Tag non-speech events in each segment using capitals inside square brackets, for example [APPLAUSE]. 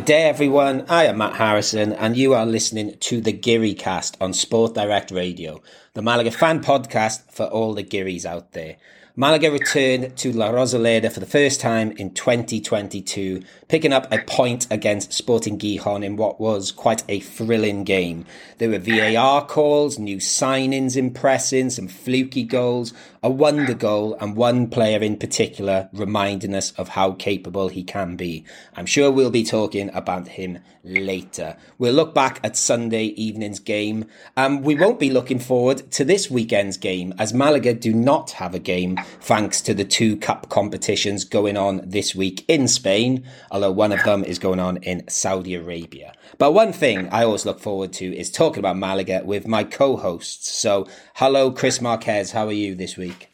Good day, everyone. I am Matt Harrison, and you are listening to the Guiri Cast on Sport Direct Radio, the Malaga fan podcast for all the Guiris out there. Malaga returned to La Rosaleda for the first time in 2022, picking up a point against Sporting Gijon in what was quite a thrilling game. There were VAR calls, new signings impressing, some fluky goals, a wonder goal, and one player in particular reminding us of how capable he can be. I'm sure we'll be talking about him later. We'll look back at Sunday evening's game. Um, we won't be looking forward to this weekend's game as Malaga do not have a game thanks to the two cup competitions going on this week in Spain, although one of them is going on in Saudi Arabia. But one thing I always look forward to is talking about Malaga with my co-hosts. So, hello, Chris Marquez. How are you this week?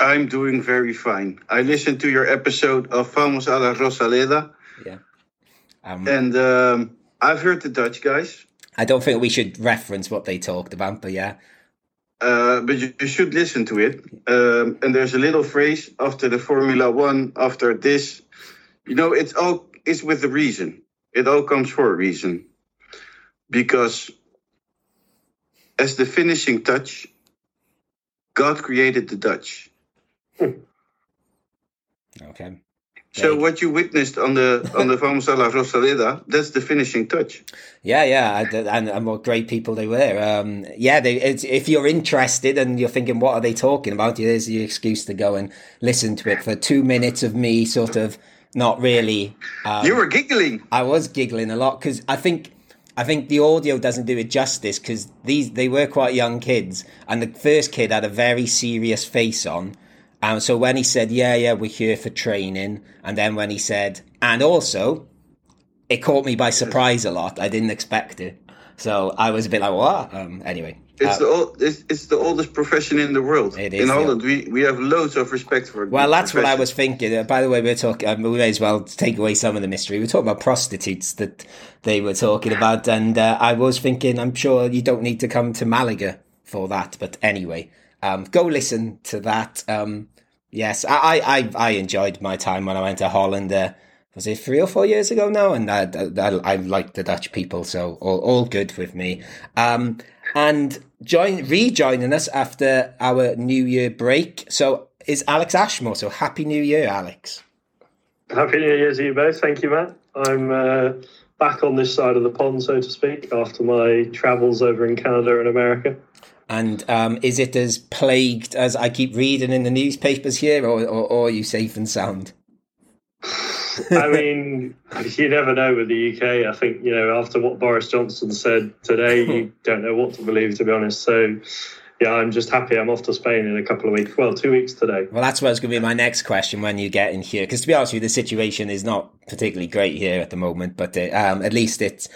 I'm doing very fine. I listened to your episode of Vamos a la Rosaleda. Yeah. Um, and um, I've heard the Dutch guys. I don't think we should reference what they talked about, but yeah. Uh, but you, you, should listen to it. Um, and there's a little phrase after the Formula One, after this. You know, it's all it's with the reason. It all comes for a reason. Because as the finishing touch, God created the Dutch. okay. So what you witnessed on the on the Vamos a la Rosaleda, that's the finishing touch. Yeah, yeah, and, and what great people they were. Um, yeah, they, if you're interested and you're thinking, what are they talking about? Here's the excuse to go and listen to it for two minutes of me, sort of not really. Um, you were giggling. I was giggling a lot because I think I think the audio doesn't do it justice because these they were quite young kids, and the first kid had a very serious face on and so when he said, yeah, yeah, we're here for training, and then when he said, and also, it caught me by surprise a lot. I didn't expect it. So I was a bit like, what? Um, anyway. It's uh, the old, it's, it's, the oldest profession in the world. It is in Holland, we, we have loads of respect for it. Well, that's profession. what I was thinking. Uh, by the way, we're talking. Um, we may as well take away some of the mystery. We're talking about prostitutes that they were talking about, and uh, I was thinking, I'm sure you don't need to come to Malaga for that. But anyway, um, go listen to that. Um, yes, I, I, I enjoyed my time when I went to Holland. Uh, was it three or four years ago now? And I, I, I like the Dutch people, so all, all good with me. Um, and join rejoining us after our New Year break. So is Alex Ashmore. So happy New Year, Alex. Happy New Year to you both. Thank you, Matt. I'm uh, back on this side of the pond, so to speak, after my travels over in Canada and America. And um, is it as plagued as I keep reading in the newspapers here, or, or, or are you safe and sound? [SIGHS] [LAUGHS] I mean, you never know with the UK. I think, you know, after what Boris Johnson said today, you don't know what to believe, to be honest. So, yeah, I'm just happy I'm off to Spain in a couple of weeks. Well, two weeks today. Well, that's what's going to be my next question when you get in here. Because to be honest with you, the situation is not particularly great here at the moment, but uh, um, at least it's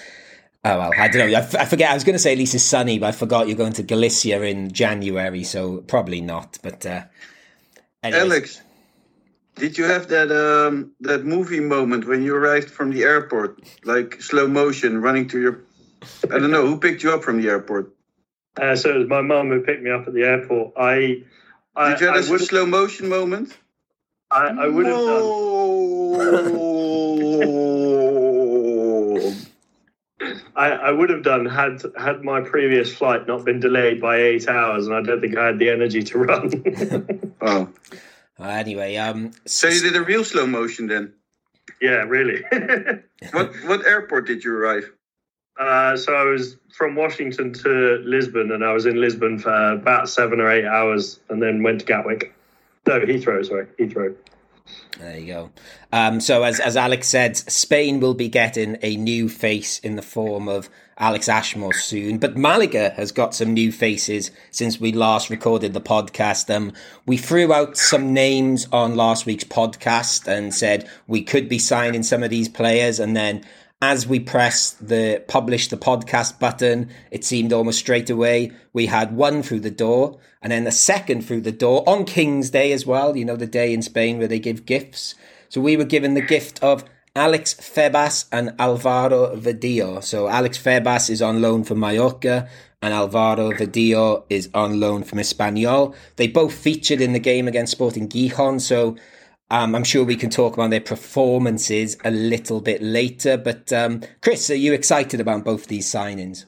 Oh well, I don't know. I, f- I forget. I was going to say at least it's sunny, but I forgot you're going to Galicia in January, so probably not. But uh, Alex, did you have that um, that movie moment when you arrived from the airport, like slow motion, running to your? I don't know who picked you up from the airport. Uh, so it was my mum who picked me up at the airport. I, I did you have a slow motion moment? I, I would have done. [LAUGHS] I, I would have done had had my previous flight not been delayed by eight hours, and I don't think I had the energy to [LAUGHS] run. oh. Uh, anyway, um, so you did a real slow motion then? Yeah, really. [LAUGHS] what what airport did you arrive? Uh, so I was from Washington to Lisbon, and I was in Lisbon for about seven or eight hours, and then went to Gatwick. No, Heathrow. Sorry, Heathrow. There you go. Um, so, as as Alex said, Spain will be getting a new face in the form of Alex Ashmore soon. But Malaga has got some new faces since we last recorded the podcast. Um, we threw out some names on last week's podcast and said we could be signing some of these players, and then as we pressed the publish the podcast button, it seemed almost straight away we had one through the door and then the second through the door on King's Day as well. You know, the day in Spain where they give gifts. So we were given the gift of Alex Febas and Alvaro Vadillo. So Alex Febas is on loan from Mallorca and Alvaro Vadillo is on loan from Espanyol. They both featured in the game against Sporting Gijon. So Um, I'm sure we can talk about their performances a little bit later. But um, Chris, are you excited about both these signings?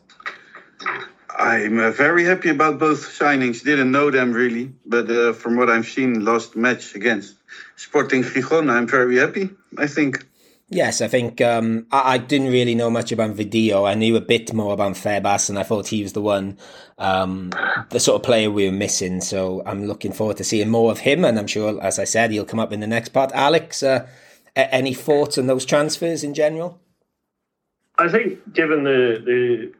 I'm uh, very happy about both signings. Didn't know them really, but uh, from what I've seen last match against Sporting Gijon, I'm very happy. I think. Yes, I think um, I, I, didn't really know much about Vadillo. I knew a bit more about Febas, and I thought he was the one, um, the sort of player we were missing. So I'm looking forward to seeing more of him, and I'm sure, as I said, he'll come up in the next part. Alex, uh, any thoughts on those transfers in general? I think, given the the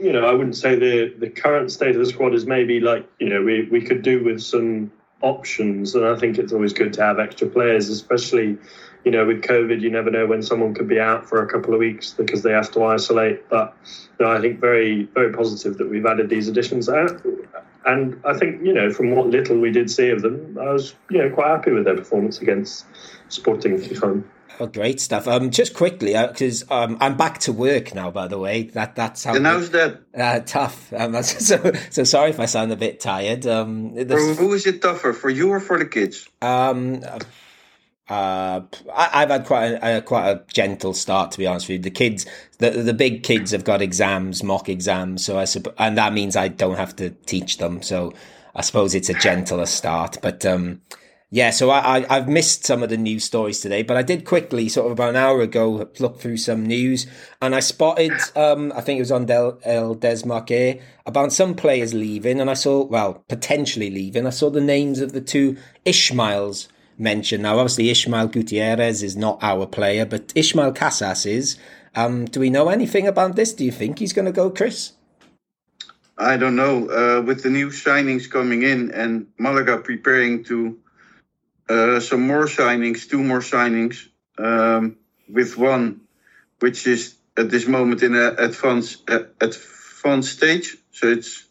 you know, I wouldn't say the the current state of the squad is maybe like you know we we could do with some options, and I think it's always good to have extra players, especially you know with COVID. You never know when someone could be out for a couple of weeks because they have to isolate. But you know, I think very very positive that we've added these additions out. And I think you know from what little we did see of them, I was you know quite happy with their performance against Sporting Gijon. Oh, great stuff. Um, just quickly, because uh, um, I'm back to work now. By the way, that that's how. And how's that? Uh, tough. Um, [LAUGHS] so, so sorry if I sound a bit tired. Um, for who is it tougher, for you or for the kids? Um, uh, I, have had quite a, a, quite a gentle start, to be honest with you. The kids, the the big kids, have got exams, mock exams, so I and that means I don't have to teach them. So I suppose it's a gentler start, but um yeah, so I, I, have missed some of the news stories today, but I did quickly, sort of about an hour ago, look through some news, and I spotted, um, I think it was on Del, El Desmarque, about some players leaving, and I saw, well, potentially leaving. I saw the names of the two Ishmaels mentioned. Now, obviously, Ishmael Gutierrez is not our player, but Ishmael Casas is. Um, do we know anything about this? Do you think he's going to go, Chris? I don't know. Uh, with the new signings coming in and Malaga preparing to uh, some more signings, two more signings, um, with one which is at this moment in an advanced uh, advanced stage. So it's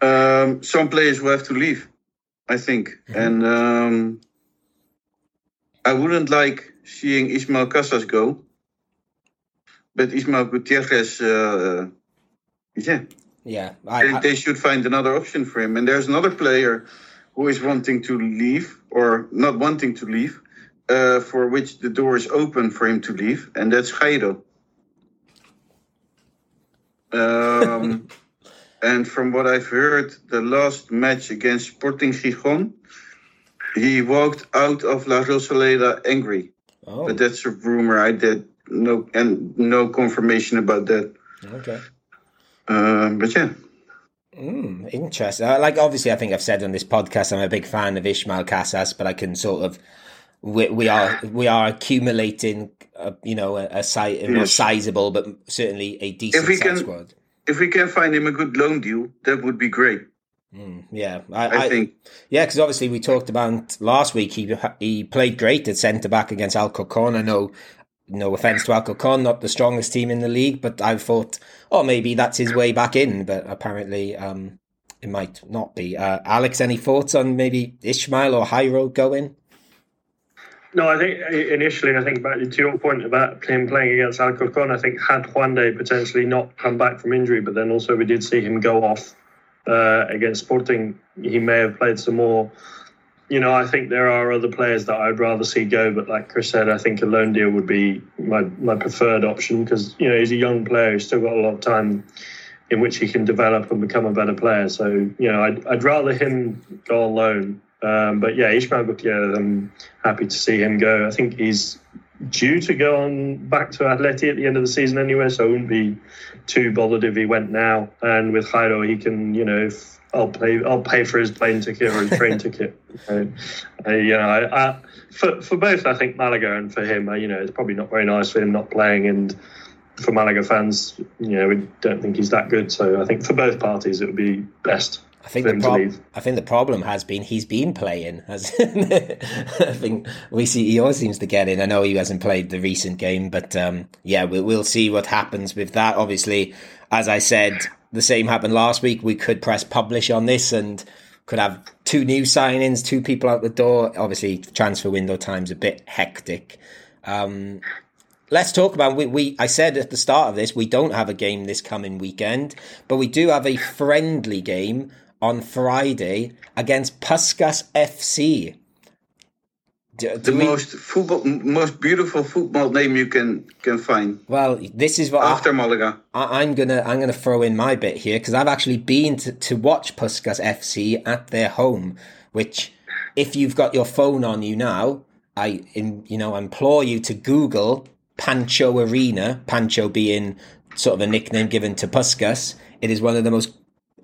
um, some players will have to leave, I think, mm-hmm. and um, I wouldn't like seeing Ismael Casas go, but Ismael Gutierrez, uh, yeah, yeah, I, they, they should find another option for him. And there's another player who is wanting to leave or not wanting to leave, uh, for which the door is open for him to leave, and that's Jairo. Um, [LAUGHS] and from what I've heard, the last match against Sporting Gijon, he walked out of La Rosaleda angry. Oh. But that's a rumor. I did no and no confirmation about that. Okay. Uh, but yeah. Mm, interesting. Like, obviously, I think I've said on this podcast, I'm a big fan of Ishmael Casas, but I can sort of we, we are we are accumulating, a, you know, a, a si- yes. more sizable, but certainly a decent if we can, squad. If we can find him a good loan deal, that would be great. Mm, yeah, I, I, I, think. Yeah, because obviously we talked about last week. He he played great at centre back against Alcorcon. I know no offense to Alcorcon, not the strongest team in the league, but I thought, oh, maybe that's his way back in. But apparently, um, it might not be. Uh, Alex, any thoughts on maybe Ishmael or Jairo going? No, I think initially, I think back to your point about him playing against Alcorcon, I think had Juande potentially not come back from injury, but then also we did see him go off uh, against Sporting, he may have played some more you know, I think there are other players that I'd rather see go, but like Chris said, I think a loan deal would be my, my preferred option because, you know, he's a young player who's still got a lot of time in which he can develop and become a better player. So, you know, I'd, I'd rather him go on loan. Um, but yeah, Ishmael Gutierrez, I'm happy to see him go. I think he's due to go on back to Atleti at the end of the season anyway, so I wouldn't be too bothered if he went now. And with Jairo, he can, you know, if I'll pay. I'll pay for his plane ticket or his train [LAUGHS] ticket. So, uh, you know, I, I, for for both, I think Malaga and for him, uh, you know, it's probably not very nice for him not playing, and for Malaga fans, you know, we don't think he's that good. So I think for both parties, it would be best. I think the prob- I think the problem has been he's been playing. [LAUGHS] I think we see he always seems to get in. I know he hasn't played the recent game, but um, yeah, we'll, we'll see what happens with that. Obviously, as I said, the same happened last week. We could press publish on this and could have two new signings, two people out the door. Obviously, transfer window time's a bit hectic. Um, let's talk about we, we. I said at the start of this, we don't have a game this coming weekend, but we do have a friendly game on Friday against Puskas FC. Do, do The we- most football, most beautiful football name you can can find well, this is what I- after Malaga. I, I'm gonna I'm gonna throw in my bit here because I've actually been to, to watch Puskas FC at their home. Which, if you've got your phone on you now, I in, you know implore you to Google Pancho Arena. Pancho being sort of a nickname given to Puskas. It is one of the most.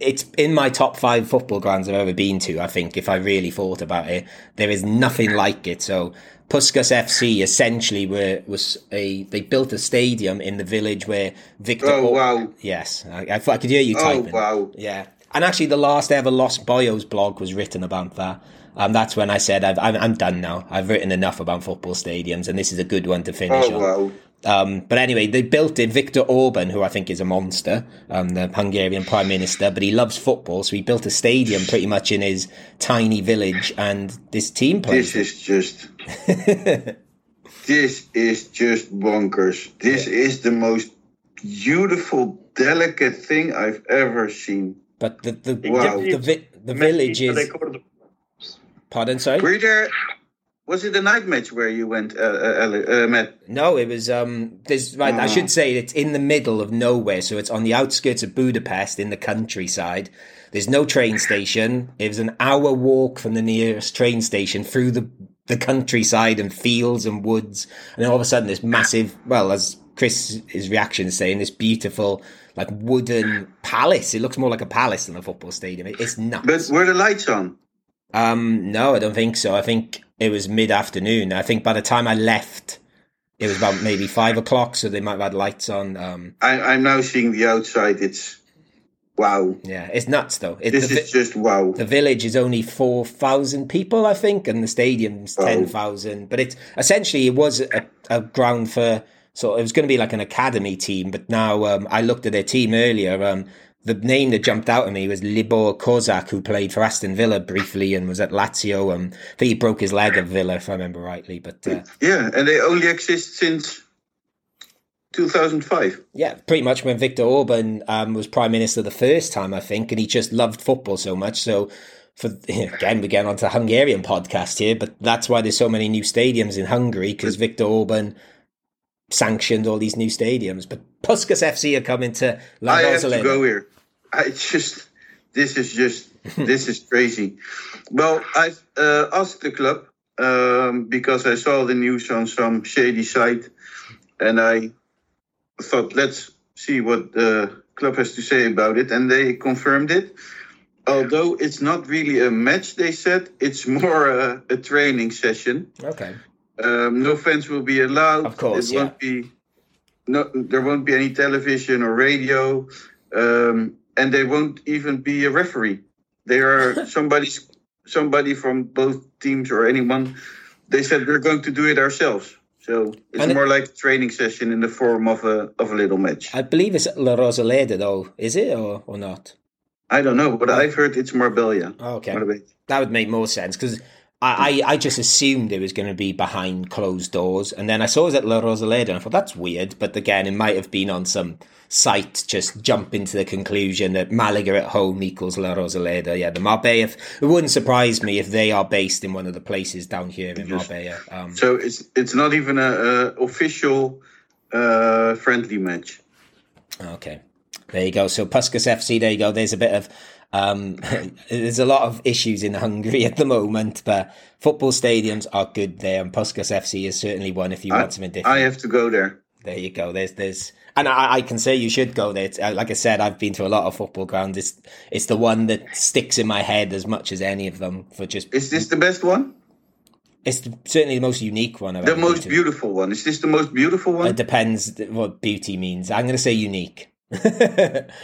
It's in my top five football grounds I've ever been to. I think if I really thought about it, there is nothing like it. So. Puskas FC essentially were was a they built a stadium in the village where Viktor Oh wow! Yes, I, I, I could hear you typing. Oh wow! Yeah, and actually, the last ever Lost Boyos blog was written about that. Um, that's when I said I've, I'm, I'm done now. I've written enough about football stadiums, and this is a good one to finish Oh on. wow! Um, but anyway, they built it. Viktor Orban, who I think is a monster, um, the Hungarian prime minister, but he loves football, so he built a stadium pretty much in his tiny village, and this team plays. This is just. [LAUGHS] this is just bonkers. This is the most beautiful, delicate thing I've ever seen. but the the Wow. the, the, vi- the village is. called it Pardon, sorry. Were you there? Was it a night match where you went, uh, uh, uh, Matt? No, it was um. There's right. I should say it's in the middle of nowhere, so it's on the outskirts of Budapest in the countryside. There's no train station. It was an hour walk from the nearest train station through the the countryside and fields and woods, and then all of a sudden this massive. Well, as Chris his reaction is saying, this beautiful like wooden palace. It looks more like a palace than a football stadium. It- It's nuts. But were the lights on? Um, no, I don't think so. I think it was mid afternoon. I think by the time I left, it was about maybe five o'clock, so they might have had lights on. Um, I, I'm now seeing the outside. It's wow. yeah, it's nuts though. It, This the, is just wow. the village is only four thousand people, I think, and the stadium's Oh. ten thousand. But it's essentially it was a, a ground for. So it was going to be like an academy team, but now um, I looked at their team earlier. Um, the name that jumped out at me was Libor Kozak, who played for Aston Villa briefly and was at Lazio. Um, I think he broke his leg at Villa, if I remember rightly. But uh, Yeah, and they only exist since 2005. Yeah, pretty much when Viktor Orban um, was prime minister the first time, I think, and he just loved football so much. So, for [LAUGHS] again, we get onto the Hungarian podcast here, but that's why there's so many new stadiums in Hungary because Viktor Orban sanctioned all these new stadiums. But Puskas FC are coming to La I have to go here. I just, this is just, [LAUGHS] this is crazy. Well, I uh, asked the club um, because I saw the news on some shady site, and I thought, let's see what the club has to say about it, and they confirmed it. Although it's not really a match, they said it's more a, a training session. Okay. Um, no fans will be allowed. Of course, it won't be. No, there won't be any television or radio, um, and they won't even be a referee. There are [LAUGHS] somebody, somebody from both teams or anyone. They said we're going to do it ourselves. So it's And it- more like a training session in the form of a of a little match. I believe it's La Rosaleda, though. Is it or, or not? I don't know, but I've heard it's Marbella. Oh, okay. Marbella. That would make more sense because I, I, I just assumed it was going to be behind closed doors. And then I saw it was at La Rosaleda and I thought that's weird. But again, it might have been on some site just jumping to the conclusion that Malaga at home equals La Rosaleda. Yeah, the Marbella. It wouldn't surprise me if they are based in one of the places down here in Marbella. Um, So it's it's not even a, a official uh, friendly match. Okay. There you go. So Puskas FC, there you go. There's a bit of um, [LAUGHS] there's a lot of issues in Hungary [LAUGHS] at the moment, but football stadiums are good there, and Puskas FC is certainly one if you I, want something different. I have to go there. there you go. There's there's and I, I can say you should go there. It's, uh, like I said, I've been to a lot of football grounds. It's it's the one that sticks in my head as much as any of them for just Is this the best one? it's the, certainly the most unique one. I've The most beautiful one. Is this the most beautiful one? It depends what beauty means. I'm going to say unique. [LAUGHS]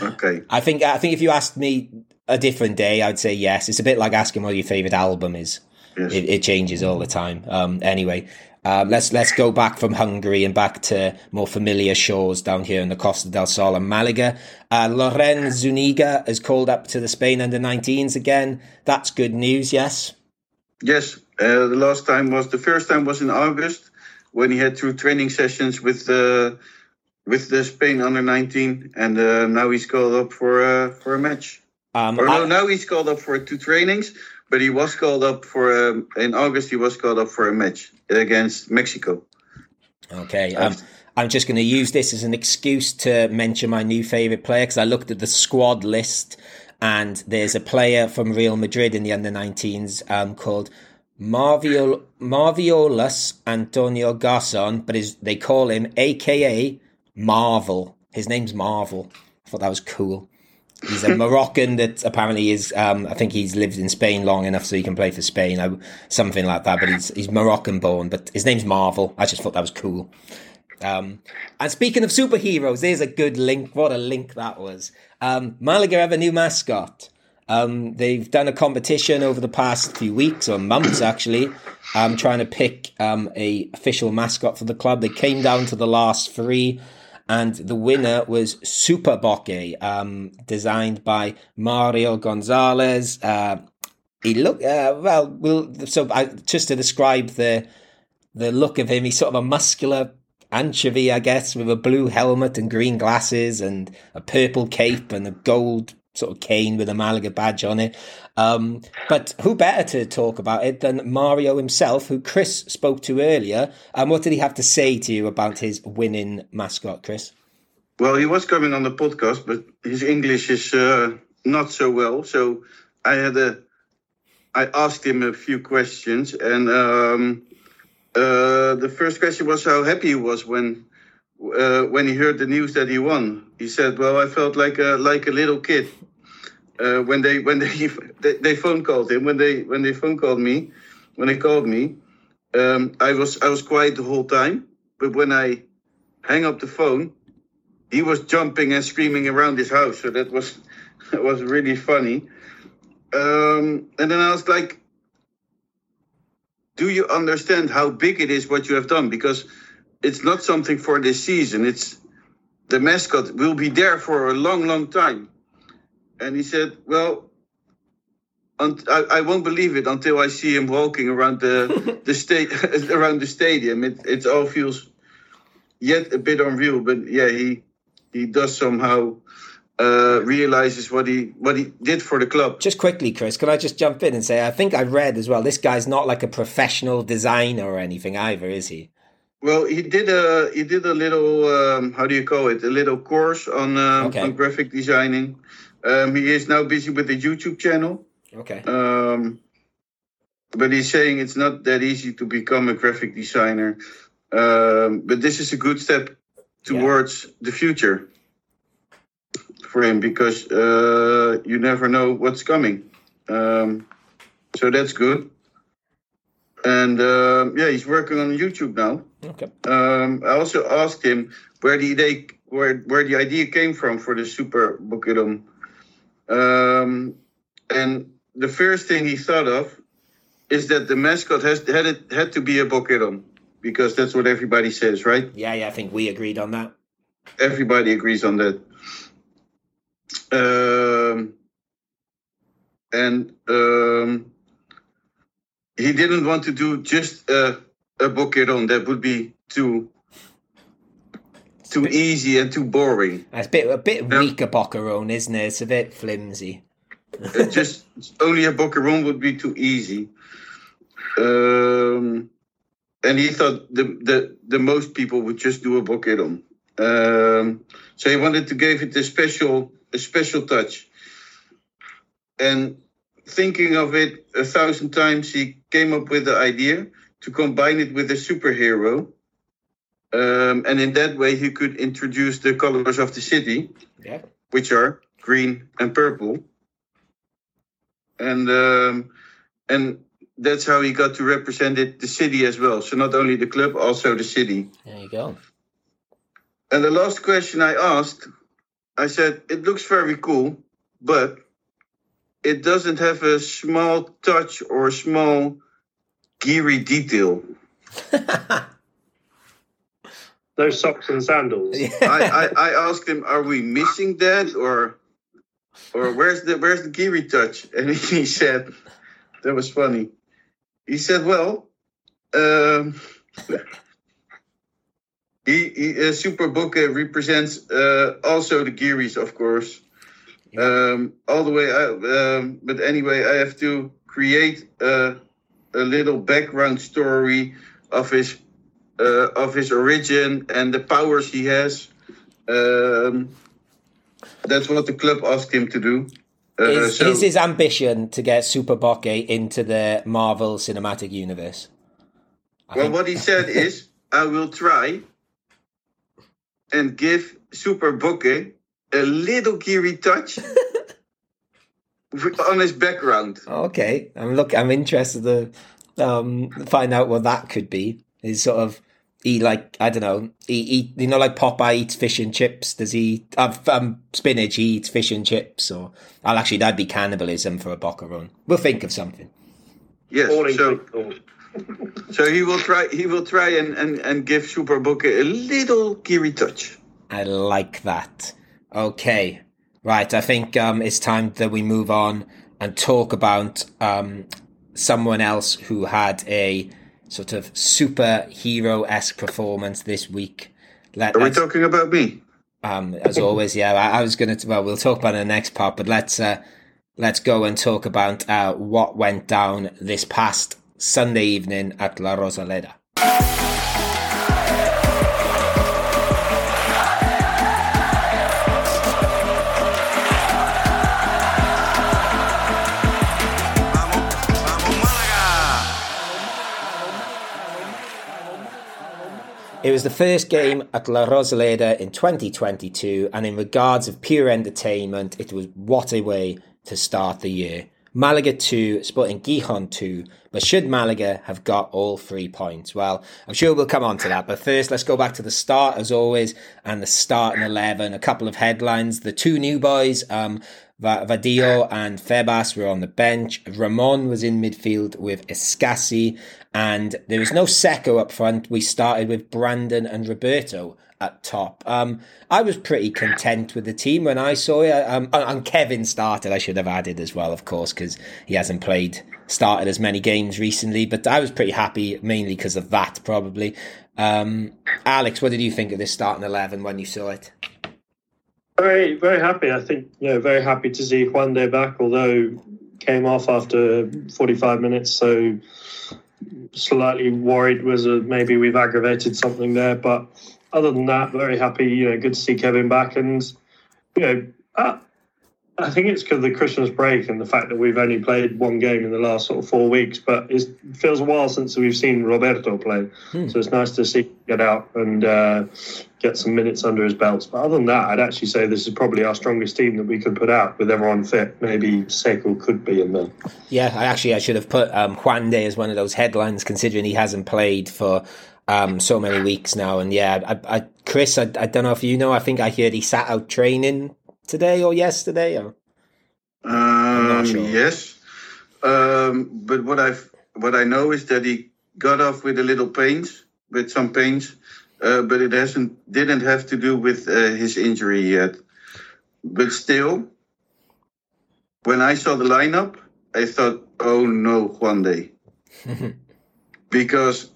Okay. I think I think if you asked me a different day, I'd say yes. It's a bit like asking what your favorite album is. Yes. It, it changes all the time. Um, anyway, um, let's let's go back from Hungary and back to more familiar shores down here in the Costa del Sol and Malaga. Uh, Loren Zuniga is called up to the Spain under 19s again. That's good news. Yes. Yes. Uh, the last time was the first time was in August when he had two training sessions with the with the Spain under 19, and uh, now he's called up for uh, for a match. Um, I- no, now he's called up for two trainings, but he was called up for um, in August. He was called up for a match against Mexico. Okay. Um, I'm just going to use this as an excuse to mention my new favorite player because I looked at the squad list and there's a player from Real Madrid in the under 19s um, called Marviol- Marviolas Antonio Garson, but his, they call him AKA Marvel. His name's Marvel. I thought that was cool. He's a [LAUGHS] Moroccan that apparently is. Um, I think he's lived in Spain long enough so he can play for Spain, or something like that. But he's he's Moroccan born. But his name's Marvel. I just thought that was cool. Um, and speaking of superheroes, there's a good link. What a link that was. Um, Malaga have a new mascot. Um, they've done a competition over the past few weeks or months, actually, um, trying to pick um, a official mascot for the club. They came down to the last three, and the winner was Super Boque, um, designed by Mario Gonzalez. Uh, he looked uh, well. Well, so I, just to describe the the look of him, he's sort of a muscular anchovy, I guess, with a blue helmet and green glasses and a purple cape and a gold sort of cane with a Malaga badge on it. Um, but who better to talk about it than Mario himself, who Chris spoke to earlier? And um, what did he have to say to you about his winning mascot, Chris? Well, he was coming on the podcast, but his English is uh, not so well. So I had a, I asked him a few questions, and um, uh, the first question was how happy he was when uh, when he heard the news that he won. He said, "Well, I felt like a like a little kid uh, when they when they, [LAUGHS] they they phone called him when they when they phone called me when they called me. Um, I was I was quiet the whole time, but when I hang up the phone, he was jumping and screaming around his house. So that was [LAUGHS] that was really funny. Um, and then I was like, do you understand how big it is what you have done? Because it's not something for this season. It's the mascot will be there for a long, long time. And he said, well, I, I won't believe it until I see him walking around the [LAUGHS] the state [LAUGHS] around the stadium. It it all feels yet a bit unreal, but yeah, he he does somehow uh, realizes what he what he did for the club. Just quickly, Chris, can I just jump in and say I think I read as well. This guy's not like a professional designer or anything either, is he? Well, he did a he did a little um, how do you call it? A little course on uh, okay. on graphic designing. Um, he is now busy with the YouTube channel. Okay. Um, but he's saying it's not that easy to become a graphic designer. Um, but this is a good step towards yeah. the future for him because uh, you never know what's coming. Um, so that's good. And uh, yeah, he's working on YouTube now. Okay. Um, I also asked him where the idea where where the idea came from for the Super Boquerón. Um, and the first thing he thought of is that the mascot has had it had to be a Boquerón because that's what everybody says, right? Yeah, yeah, I think we agreed on that. Everybody agrees on that. Um, and um, he didn't want to do just a, a boquerón. That would be too too bit, easy and too boring. It's a bit a bit weaker boquerón, isn't it? It's a bit flimsy. just [LAUGHS] only a boquerón would be too easy. Um, and he thought the, the the most people would just do a boquerón. Um, so he wanted to give it a special a special touch. And thinking of it a thousand times, he came up with the idea to combine it with a superhero. Um, and in that way, he could introduce the colors of the city, yeah. which are green and purple. And um, and that's how he got to represent it, the city as well. So not only the club, also the city. There you go. And the last question I asked I said, it looks very cool, but it doesn't have a small touch or a small guiri detail. [LAUGHS] Those socks and sandals. I, I, I, asked him, are we missing that or or where's the where's the guiri touch? [LAUGHS] And he said, that was funny. He said, well, um, he, he uh, Super Boque represents uh, also the Guiris, of course. Um, all the way. out, um, but anyway, I have to create a, a little background story of his uh, of his origin and the powers he has. Um, that's what the club asked him to do. Uh, Is, so- is his ambition to get Super Boque into the Marvel Cinematic Universe? I Well, think- what he [LAUGHS] said is, I will try and give Super Boque a little guiri touch [LAUGHS] on his background. Okay, I'm look. I'm interested to um, find out what that could be. Is sort of he like I don't know. He eat you know like Popeye eats fish and chips. Does he have um, spinach? He eats fish and chips. Or well, actually, that'd be cannibalism for a boquerón. We'll think of something. Yes, Falling so [LAUGHS] so he will try. He will try and and, and give Super Boque a little guiri touch. I like that. Okay, right. I think um, it's time that we move on and talk about um, someone else who had a sort of superhero esque performance this week. Let, Are we talking about me? um, as always, yeah. I, I was going to. Well, we'll talk about it in the next part, but let's uh, let's go and talk about uh, what went down this past Sunday evening at La Rosaleda. It was the first game at La Rosaleda in 2022, and in regards of pure entertainment, it was what a way to start the year. Malaga 2, Sporting Gijon 2, but should Malaga have got all three points? Well, I'm sure we'll come on to that, but first let's go back to the start as always, and the starting 11. A couple of headlines. The two new boys, um, Va- Vadillo and Febas were on the bench. Ramon was in midfield with Escassi, and there was no Sekou up front. We started with Brandon and Roberto at top. Um, I was pretty content with the team when I saw it. Um, and- and Kevin started. I should have added as well, of course, because he hasn't played started as many games recently. But I was pretty happy, mainly because of that, probably. Um, Alex, what did you think of this starting eleven when you saw it? Very, very happy. I think, you know, very happy to see Juande back, although came off after 45 minutes. So slightly worried was uh, maybe we've aggravated something there. But other than that, very happy. You know, good to see Kevin back. And, you know, uh, I think it's because of the Christmas break and the fact that we've only played one game in the last sort of four weeks. But it feels a while since we've seen Roberto play. So it's nice to see get out and uh, get some minutes under his belts. But other than that, I'd actually say this is probably our strongest team that we could put out with everyone fit. Maybe Sekou could be in there. Yeah, I actually I should have put um, Juande as one of those headlines, considering he hasn't played for um, so many weeks now. And yeah, I, I, Chris, I, I don't know if you know. I think I heard he sat out training today or yesterday. Or Um, not sure. Yes, um, but what I what I know is that he got off with a little pains, with some pains, uh, but it hasn't didn't have to do with uh, his injury yet. But still, when I saw the lineup, I thought, "Oh no, Juande," [LAUGHS] because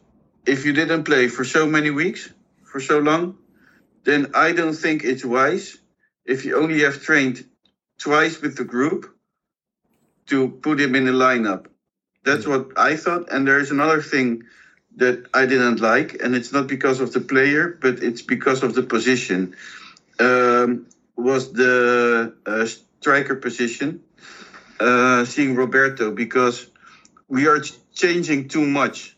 if you didn't play for so many weeks, for so long, then I don't think it's wise if you only have trained twice with the group to put him in the lineup. That's what I thought. And there's another thing that I didn't like, and it's not because of the player, but it's because of the position. Um, was the uh, striker position, uh, seeing Roberto, because we are ch- changing too much.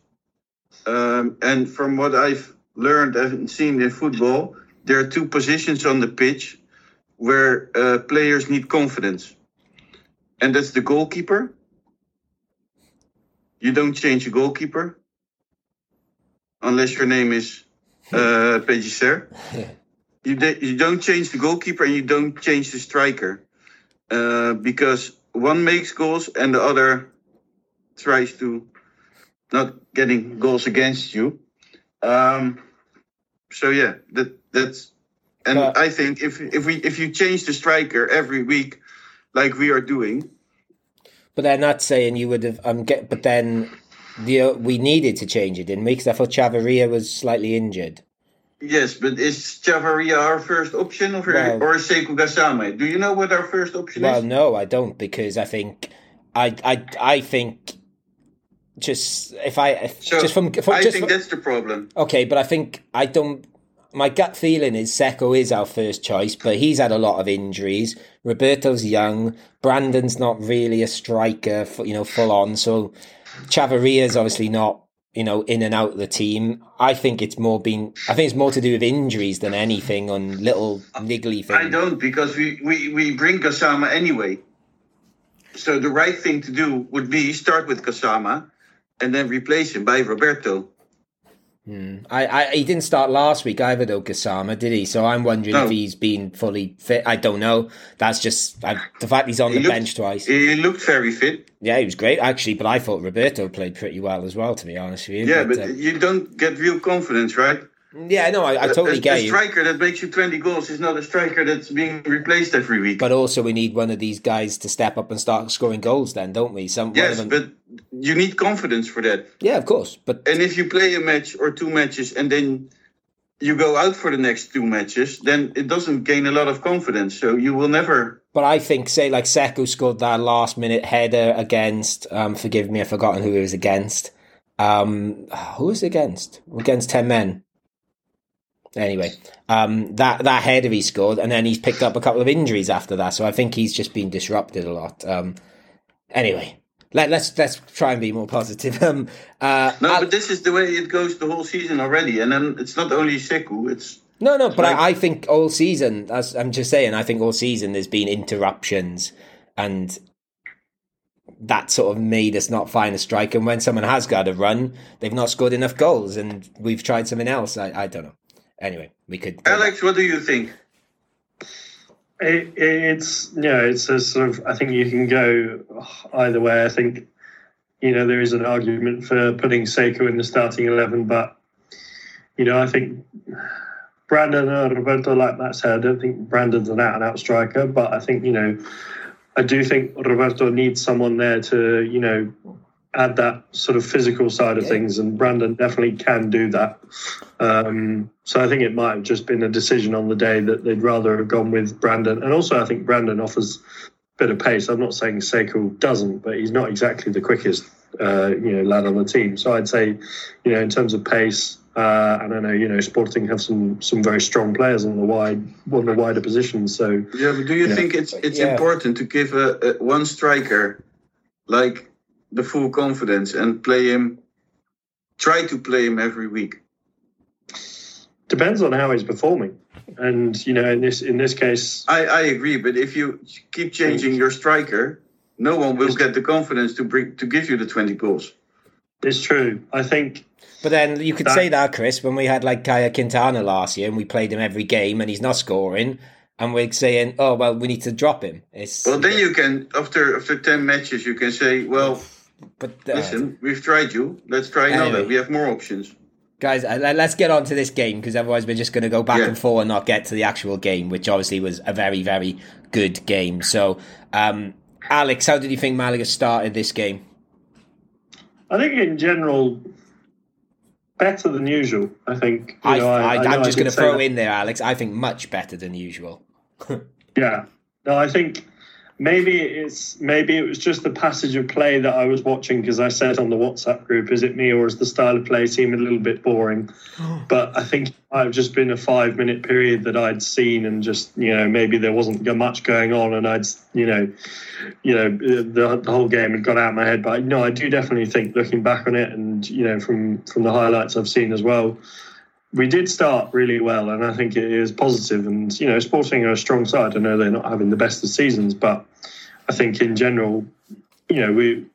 Um, and from what I've learned and seen in football, there are two positions on the pitch where uh, players need confidence, and that's the goalkeeper. You don't change a goalkeeper unless your name is uh, Pellicer. [LAUGHS] You, de- you don't change the goalkeeper and you don't change the striker uh, because one makes goals and the other tries to not getting goals against you. Um, so yeah, that that's and I think if if we if you change the striker every week, like we are doing, but they're not saying you would have. Um, get, but then the uh, we needed to change it, didn't we? Because I thought Chavarria was slightly injured. Yes, but is Chavaria our first option or, well, or Sekou Gassama? Do you know what our first option well, is? Well, no, I don't because I think I I I think just if I if, so just from, from I just think from, that's the problem. Okay, but I think I don't. My gut feeling is Sekou is our first choice, but he's had a lot of injuries. Roberto's young. Brandon's not really a striker, for, you know, full on. So Chavaria's obviously not you know, in and out of the team. I think it's more been, I think it's more to do with injuries than anything on little niggly things. I don't because we, we, we bring Gassama anyway. So the right thing to do would be start with Gassama and then replace him by Roberto. Hmm. I, I, he didn't start last week either, though, did he? So I'm wondering no. if he's been fully fit. I don't know. That's just I, the fact he's on he the looked, bench twice. He looked very fit. Yeah, he was great actually, but I thought Roberto played pretty well as well. To be honest with you. Yeah, but, but uh, you don't get real confidence, right? Yeah, no, I, I totally a, get a you. A striker that makes you 20 goals is not a striker that's being replaced every week. But also, we need one of these guys to step up and start scoring goals, then, don't we? Some, yes, but you need confidence for that. Yeah, of course. But And if you play a match or two matches and then you go out for the next two matches, then it doesn't gain a lot of confidence. So you will never. But I think, say, like Sekou scored that last minute header against, um, forgive me, I've forgotten who he was against. Um, who was against? Against 10 men. Anyway, um, that that header he scored, and then he's picked up a couple of injuries after that. So I think he's just been disrupted a lot. Um, anyway, let, us let's try and be more positive. [LAUGHS] Um, uh, no, but this is the way it goes the whole season already, and then it's not only Sekou. It's no, no, but like, I, I, think all season. As I'm just saying, I think all season there's been interruptions, and that sort of made us not find a strike. And when someone has got a run, they've not scored enough goals, and we've tried something else. I, I don't know anyway, we could. Alex, what do you think? It, it's yeah, it's a sort of. I think you can go either way. I think you know there is an argument for putting Sekou in the starting eleven, but you know I think Brandon or Roberto, like Matt said, I don't think Brandon's an out and out striker, but I think you know I do think Roberto needs someone there to you know add that sort of physical side of yeah. things, and Brandon definitely can do that. Um, so I think it might have just been a decision on the day that they'd rather have gone with Brandon, and also I think Brandon offers a bit of pace. I'm not saying Sekou doesn't, but he's not exactly the quickest, uh, you know, lad on the team. So I'd say, you know, in terms of pace. Uh, and I know you know Sporting have some some very strong players on the wide on the wider positions. So yeah, but do you, you think know, it's it's yeah. important to give a, a one striker like the full confidence and play him. Try to play him every week. Depends on how he's performing, and you know, in this in this case, I, I agree. But if you keep changing your striker, no one will get the confidence to bring to give you the twenty goals. It's true. I think. But then you could that, say that, Chris, when we had like Caye Quintana last year and we played him every game and he's not scoring, and we're saying, "Oh well, we need to drop him." It's, well, then you can after after ten matches, you can say, "Well, but uh, listen, we've tried you. Let's try another. We have more options. Guys, uh, let's get on to this game because otherwise we're just going to go back yeah. and forth and not get to the actual game, which obviously was a very, very good game. So, um, Alex, how did you think Malaga started this game? I think in general, better than usual. I think. I, know, I, am just going to throw that. in there, Alex. I think much better than usual. [LAUGHS] yeah. No, I think maybe it's maybe it was just the passage of play that I was watching because I said on the WhatsApp group, "Is it me or is the style of play seem a little bit boring?" [GASPS] but I think I've just been a five minute period that I'd seen and just you know maybe there wasn't much going on and I'd you know you know the, the whole game had got out of my head. But no, I do definitely think looking back on it and you know from from the highlights I've seen as well we did start really well, and I think it is positive. And you know, Sporting are a strong side. I know they're not having the best of seasons, but I think in general, you know, we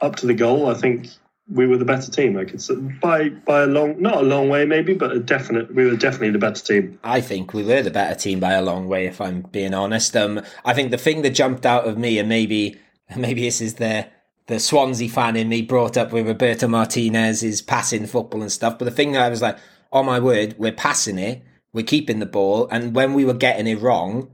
up to the goal. I think we were the better team. I could say by by a long, not a long way, maybe, but a definite. We were definitely the better team. I think we were the better team by a long way, if I'm being honest. Um, I think the thing that jumped out of me, and maybe [LAUGHS] maybe this is the the Swansea fan in me brought up with Roberto Martinez, is passing football and stuff. But the thing that I was like, oh my word, we're passing it, we're keeping the ball, and when we were getting it wrong,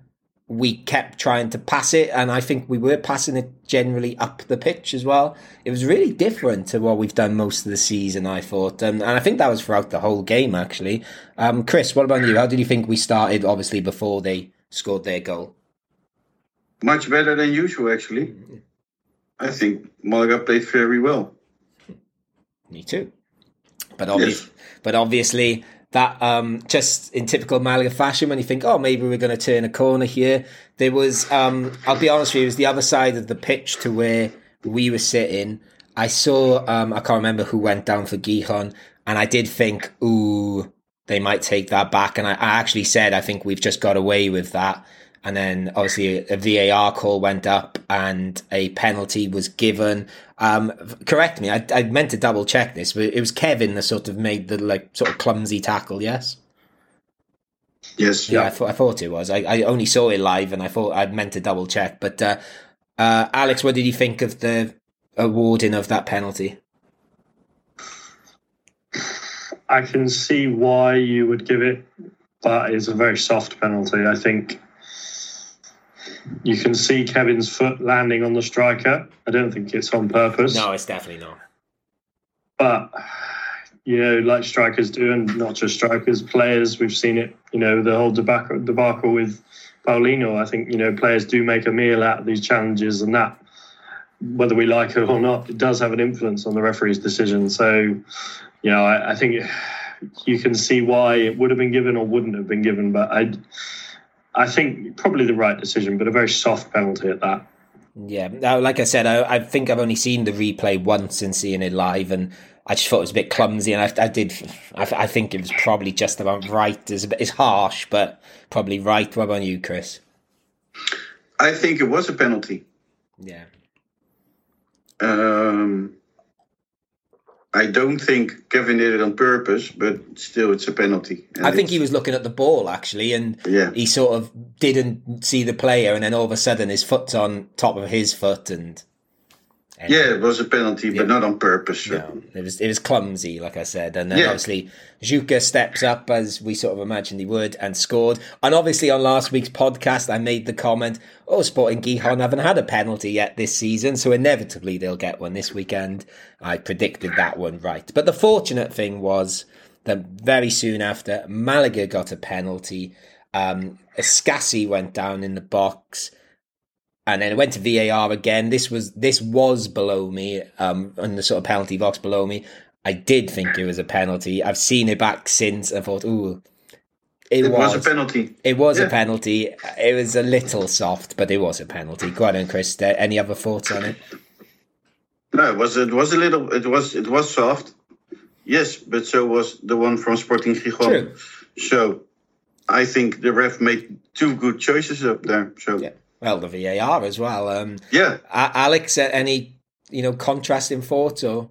we kept trying to pass it, and I think we were passing it generally up the pitch as well. It was really different to what we've done most of the season, I thought, um, and I think that was throughout the whole game actually. Um, Chris, what about you? How did you think we started? Obviously, before they scored their goal. Much better than usual, actually. I think Malaga played very well. Me too. But obviously, yes. But obviously, that um, just in typical Malaga fashion, when you think, oh, maybe we're going to turn a corner here, there was, um, I'll be honest with you, it was the other side of the pitch to where we were sitting. I saw, um, I can't remember who went down for Gijon, and I did think, ooh, they might take that back. And I, I actually said, I think we've just got away with that. And then obviously a VAR call went up and a penalty was given. Um, correct me, I, I meant to double check this, but it was Kevin that sort of made the like sort of clumsy tackle. Yes. Yes. Yeah, yeah. I, thought, I thought it was. I, I only saw it live, and I thought I meant to double check. But uh, uh, Alex, what did you think of the awarding of that penalty? I can see why you would give it, but it's a very soft penalty. I think you can see Kevin's foot landing on the striker. I don't think it's on purpose. No, it's definitely not. But you know, like strikers do, and not just strikers, players. We've seen it. You know, the whole debacle, debacle with Paulino. I think you know players do make a meal out of these challenges, and that, whether we like it or not, it does have an influence on the referee's decision. So, you know, I, I think you can see why it would have been given or wouldn't have been given, but I I think probably the right decision, but a very soft penalty at that. Yeah, now, like I said, I, I, think I've only seen the replay once and seeing it live, and I just thought it was a bit clumsy, and I, I did, I, I, think it was probably just about right. It's, bit, it's harsh, but probably right. What about you, Chris? I think it was a penalty. Yeah. Um, I don't think Kevin did it on purpose, but still, it's a penalty. I think he was looking at the ball actually, and yeah. he sort of didn't see the player, and then all of a sudden his foot's on top of his foot, and yeah, it was a penalty, yeah. but not on purpose. No, it was it was clumsy, like I said, and then yeah. obviously Djuka steps up as we sort of imagined he would and scored. And obviously on last week's podcast, I made the comment, "Oh, Sporting Gijon haven't had a penalty yet this season, so inevitably they'll get one this weekend." I predicted that one right, but the fortunate thing was that very soon after Malaga got a penalty. Um, Escassi went down in the box and then it went to VAR again. This was this was below me, um, on the sort of penalty box below me. I did think it was a penalty. I've seen it back since and thought, ooh, it, it was, was, a penalty. It was yeah. a penalty. It was a little soft, but it was a penalty. Go on, Chris. Any other thoughts on it? No, it was it was a little. It was it was soft. Yes, but so was the one from Sporting Gijon. So I think the ref made two good choices up there. So. Yeah. Well, the VAR as well. Um, yeah. Alex, any you know contrasting thoughts or?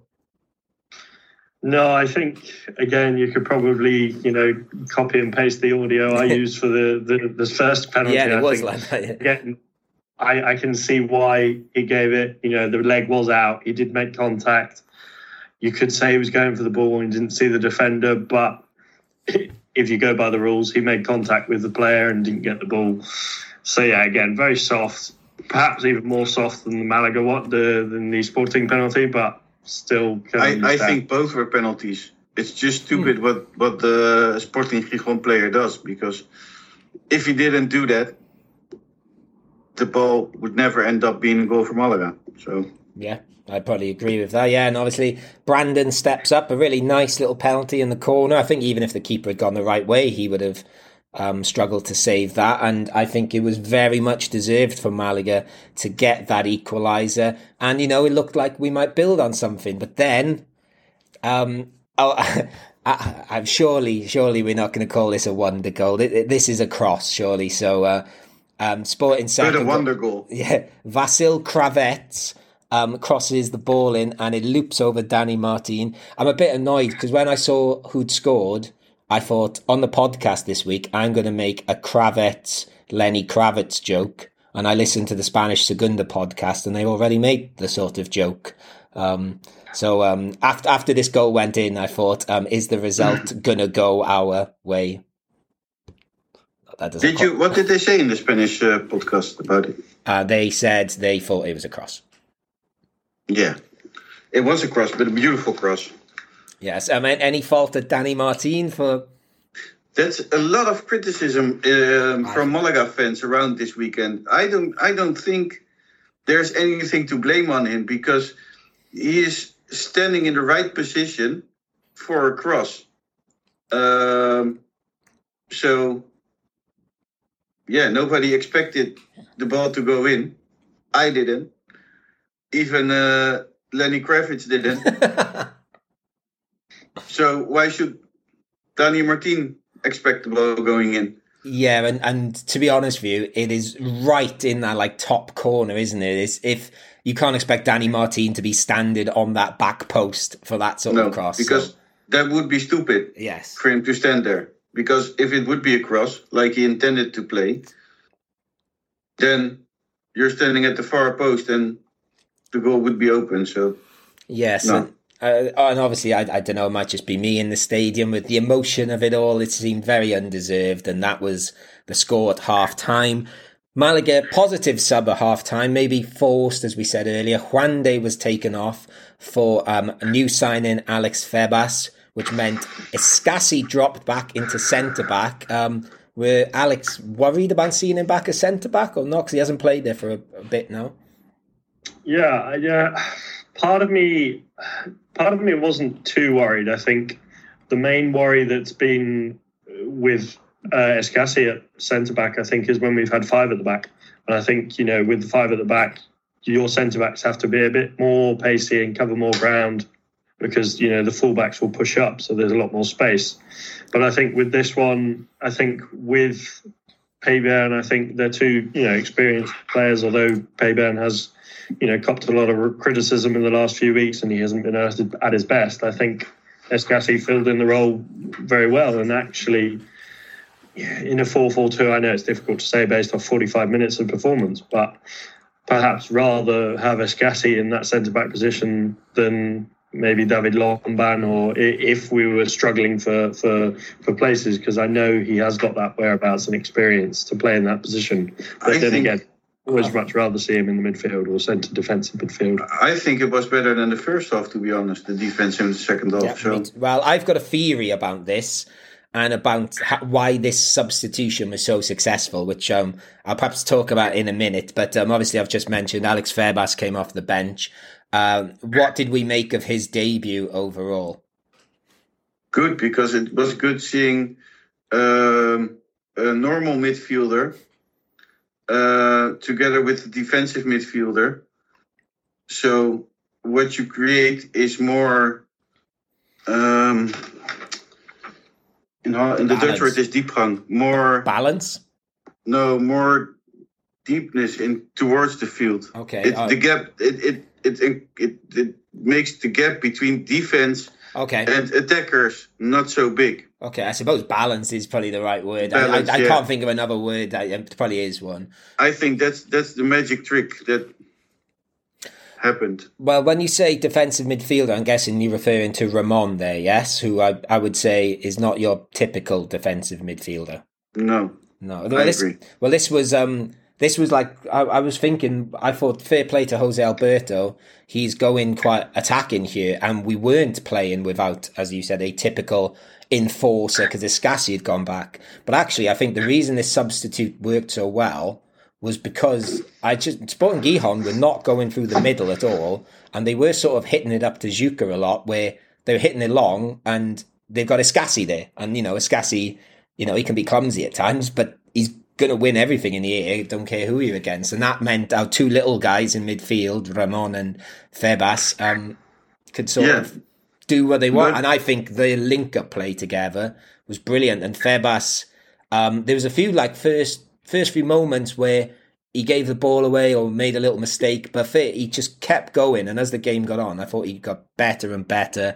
No, I think again you could probably you know copy and paste the audio I [LAUGHS] used for the the, the first penalty. Yeah, it I was think. like that. Yeah. Again, I, I can see why he gave it. You know, the leg was out. He did make contact. You could say he was going for the ball and didn't see the defender, but [LAUGHS] if you go by the rules, he made contact with the player and didn't get the ball. So yeah, again, very soft. Perhaps even more soft than the Malaga what the than the Sporting penalty, but still. I, I think both were penalties. It's just stupid hmm. what what the Sporting Gijon player does because if he didn't do that, the ball would never end up being a goal for Malaga. So yeah, I probably agree with that. Yeah, and obviously Brandon steps up a really nice little penalty in the corner. I think even if the keeper had gone the right way, he would have um, struggled to save that. And I think it was very much deserved for Malaga to get that equaliser. And, you know, it looked like we might build on something. But then, um, oh, [LAUGHS] I, am surely, surely we're not going to call this a wonder goal. It, it, this is a cross, surely. So, uh, um, Sporting second. Bit a wonder goal. [LAUGHS] Yeah. Vasil Kravets. Um, crosses the ball in and it loops over Danny Martin. I'm a bit annoyed because when I saw who'd scored, I thought on the podcast this week, I'm going to make a Kravets, Lenny Kravitz joke. And I listened to the Spanish Segunda podcast and they already made the sort of joke. Um, so um, after after this goal went in, I thought, um, is the result [CLEARS THROAT] gonna go our way? Did you? What did they say in the Spanish uh, podcast about it? Uh, they said they thought it was a cross. Yeah, it was a cross, but a beautiful cross. Yes. I mean, any fault at Danny Martin for? That's a lot of criticism um, from Malaga fans around this weekend. I don't. I don't think there's anything to blame on him because he is standing in the right position for a cross. Um, so, yeah, nobody expected the ball to go in. I didn't. Even uh, Lenny Kravitz didn't. [LAUGHS] so why should Danny Martin expect the ball going in? Yeah, and, and to be honest with you, it is right in that like top corner, isn't it? It's, if you can't expect Danny Martin to be standing on that back post for that sort no, of cross, because so. that would be stupid. Yes, for him to stand there, because if it would be a cross like he intended to play, then you're standing at the far post and the goal would be open. So yes, no. and, uh, and obviously, I, I don't know, it might just be me in the stadium with the emotion of it all. It seemed very undeserved, and that was the score at half time. Malaga, positive sub at half time, maybe forced, as we said earlier. Juande was taken off for um, a new signing, Alex Febas, which meant Escassi dropped back into centre back. Um, were Alex worried about seeing him back as centre back or not? Because he hasn't played there for a, a bit now. Yeah, yeah. Part of me part of me wasn't too worried. I think the main worry that's been with uh, Escassi at centre back, I think, is when we've had five at the back. And I think, you know, with the five at the back, your centre backs have to be a bit more pacey and cover more ground because, you know, the fullbacks will push up. So there's a lot more space. But I think with this one, I think with Peybernes, I think they're two, you know, experienced players, although Peybernes has you know, copped a lot of criticism in the last few weeks, and he hasn't been at his best. I think Escassi filled in the role very well, and actually, in a 4-4-2, I know it's difficult to say based off 45 minutes of performance, but perhaps rather have Escassi in that centre back position than maybe David Lomban, or if we were struggling for for for places, because I know he has got that whereabouts and experience to play in that position. But I then think- again Always much rather see him in the midfield or centre defensive midfield. I think it was better than the first half, to be honest. The defense in the second half. Yeah, so. Well, I've got a theory about this and about how, why this substitution was so successful, which um, I'll perhaps talk about in a minute. But um, obviously, I've just mentioned Alex Febas came off the bench. Um, what did we make of his debut overall? Good, because it was good seeing um, a normal midfielder uh, together with the defensive midfielder. So what you create is more. Um, in, in the Dutch word is diepgang, more balance. No, more deepness in towards the field. Okay, it, uh, the gap it it, it it it it makes the gap between defense okay and attackers not so big. Okay, I suppose balance is probably the right word. Balance, I, I, I yeah. can't think of another word. It probably is one. I think that's that's the magic trick that happened. Well, when you say defensive midfielder, I'm guessing you're referring to Ramon there, yes? Who I, I would say is not your typical defensive midfielder. No. No. Well, I this, agree. Well, this was um this was like I, I, was thinking. I thought fair play to Jose Alberto. He's going quite attacking here, and we weren't playing without, as you said, a typical enforcer because Escassi had gone back. But actually, I think the reason this substitute worked so well was because I just Sporting Gijon were not going through the middle at all, and they were sort of hitting it up to Djuka a lot, where they were hitting it long, and they've got Escassi there, and you know Escassi, you know he can be clumsy at times, but he's going to win everything in the air. Don't care who you're against, and that meant our two little guys in midfield, Ramon and Febas, um, could sort yeah. of do what they want. But, and I think the link up play together was brilliant. And Febas, um, there was a few like first first few moments where he gave the ball away or made a little mistake, but he just kept going. And as the game got on, I thought he got better and better.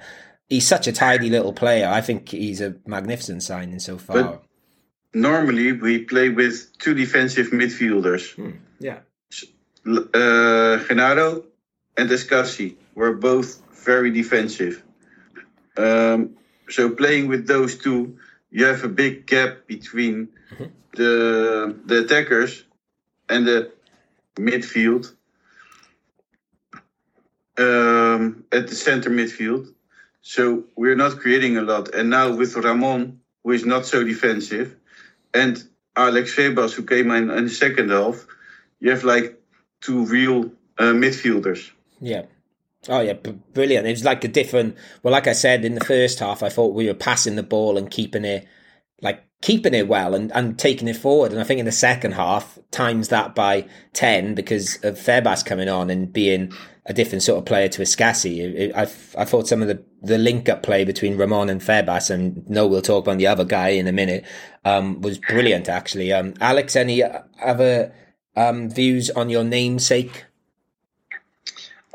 He's such a tidy little player. I think he's a magnificent signing so far. normally, we play with two defensive midfielders. Hmm. Yeah. Uh, Genaro and Escassi were both very defensive. Um, so playing with those two, you have a big gap between mm-hmm. the the attackers and the midfield um, at the center midfield. So we're not creating a lot. And now with Ramon, who is not so defensive, and Alex Febas, who came in in the second half, you have like two real uh, midfielders. Yeah. Oh yeah, b- brilliant! It was like a different. Well, like I said in the first half, I thought we were passing the ball and keeping it, like keeping it well and, and taking it forward. And I think in the second half, times that by ten because of Febas coming on and being a different sort of player to Escassi. I, I thought some of the, the link up play between Ramon and Febas, and no, we'll talk about the other guy in a minute, um, was brilliant actually. Um, Alex, any other um, views on your namesake?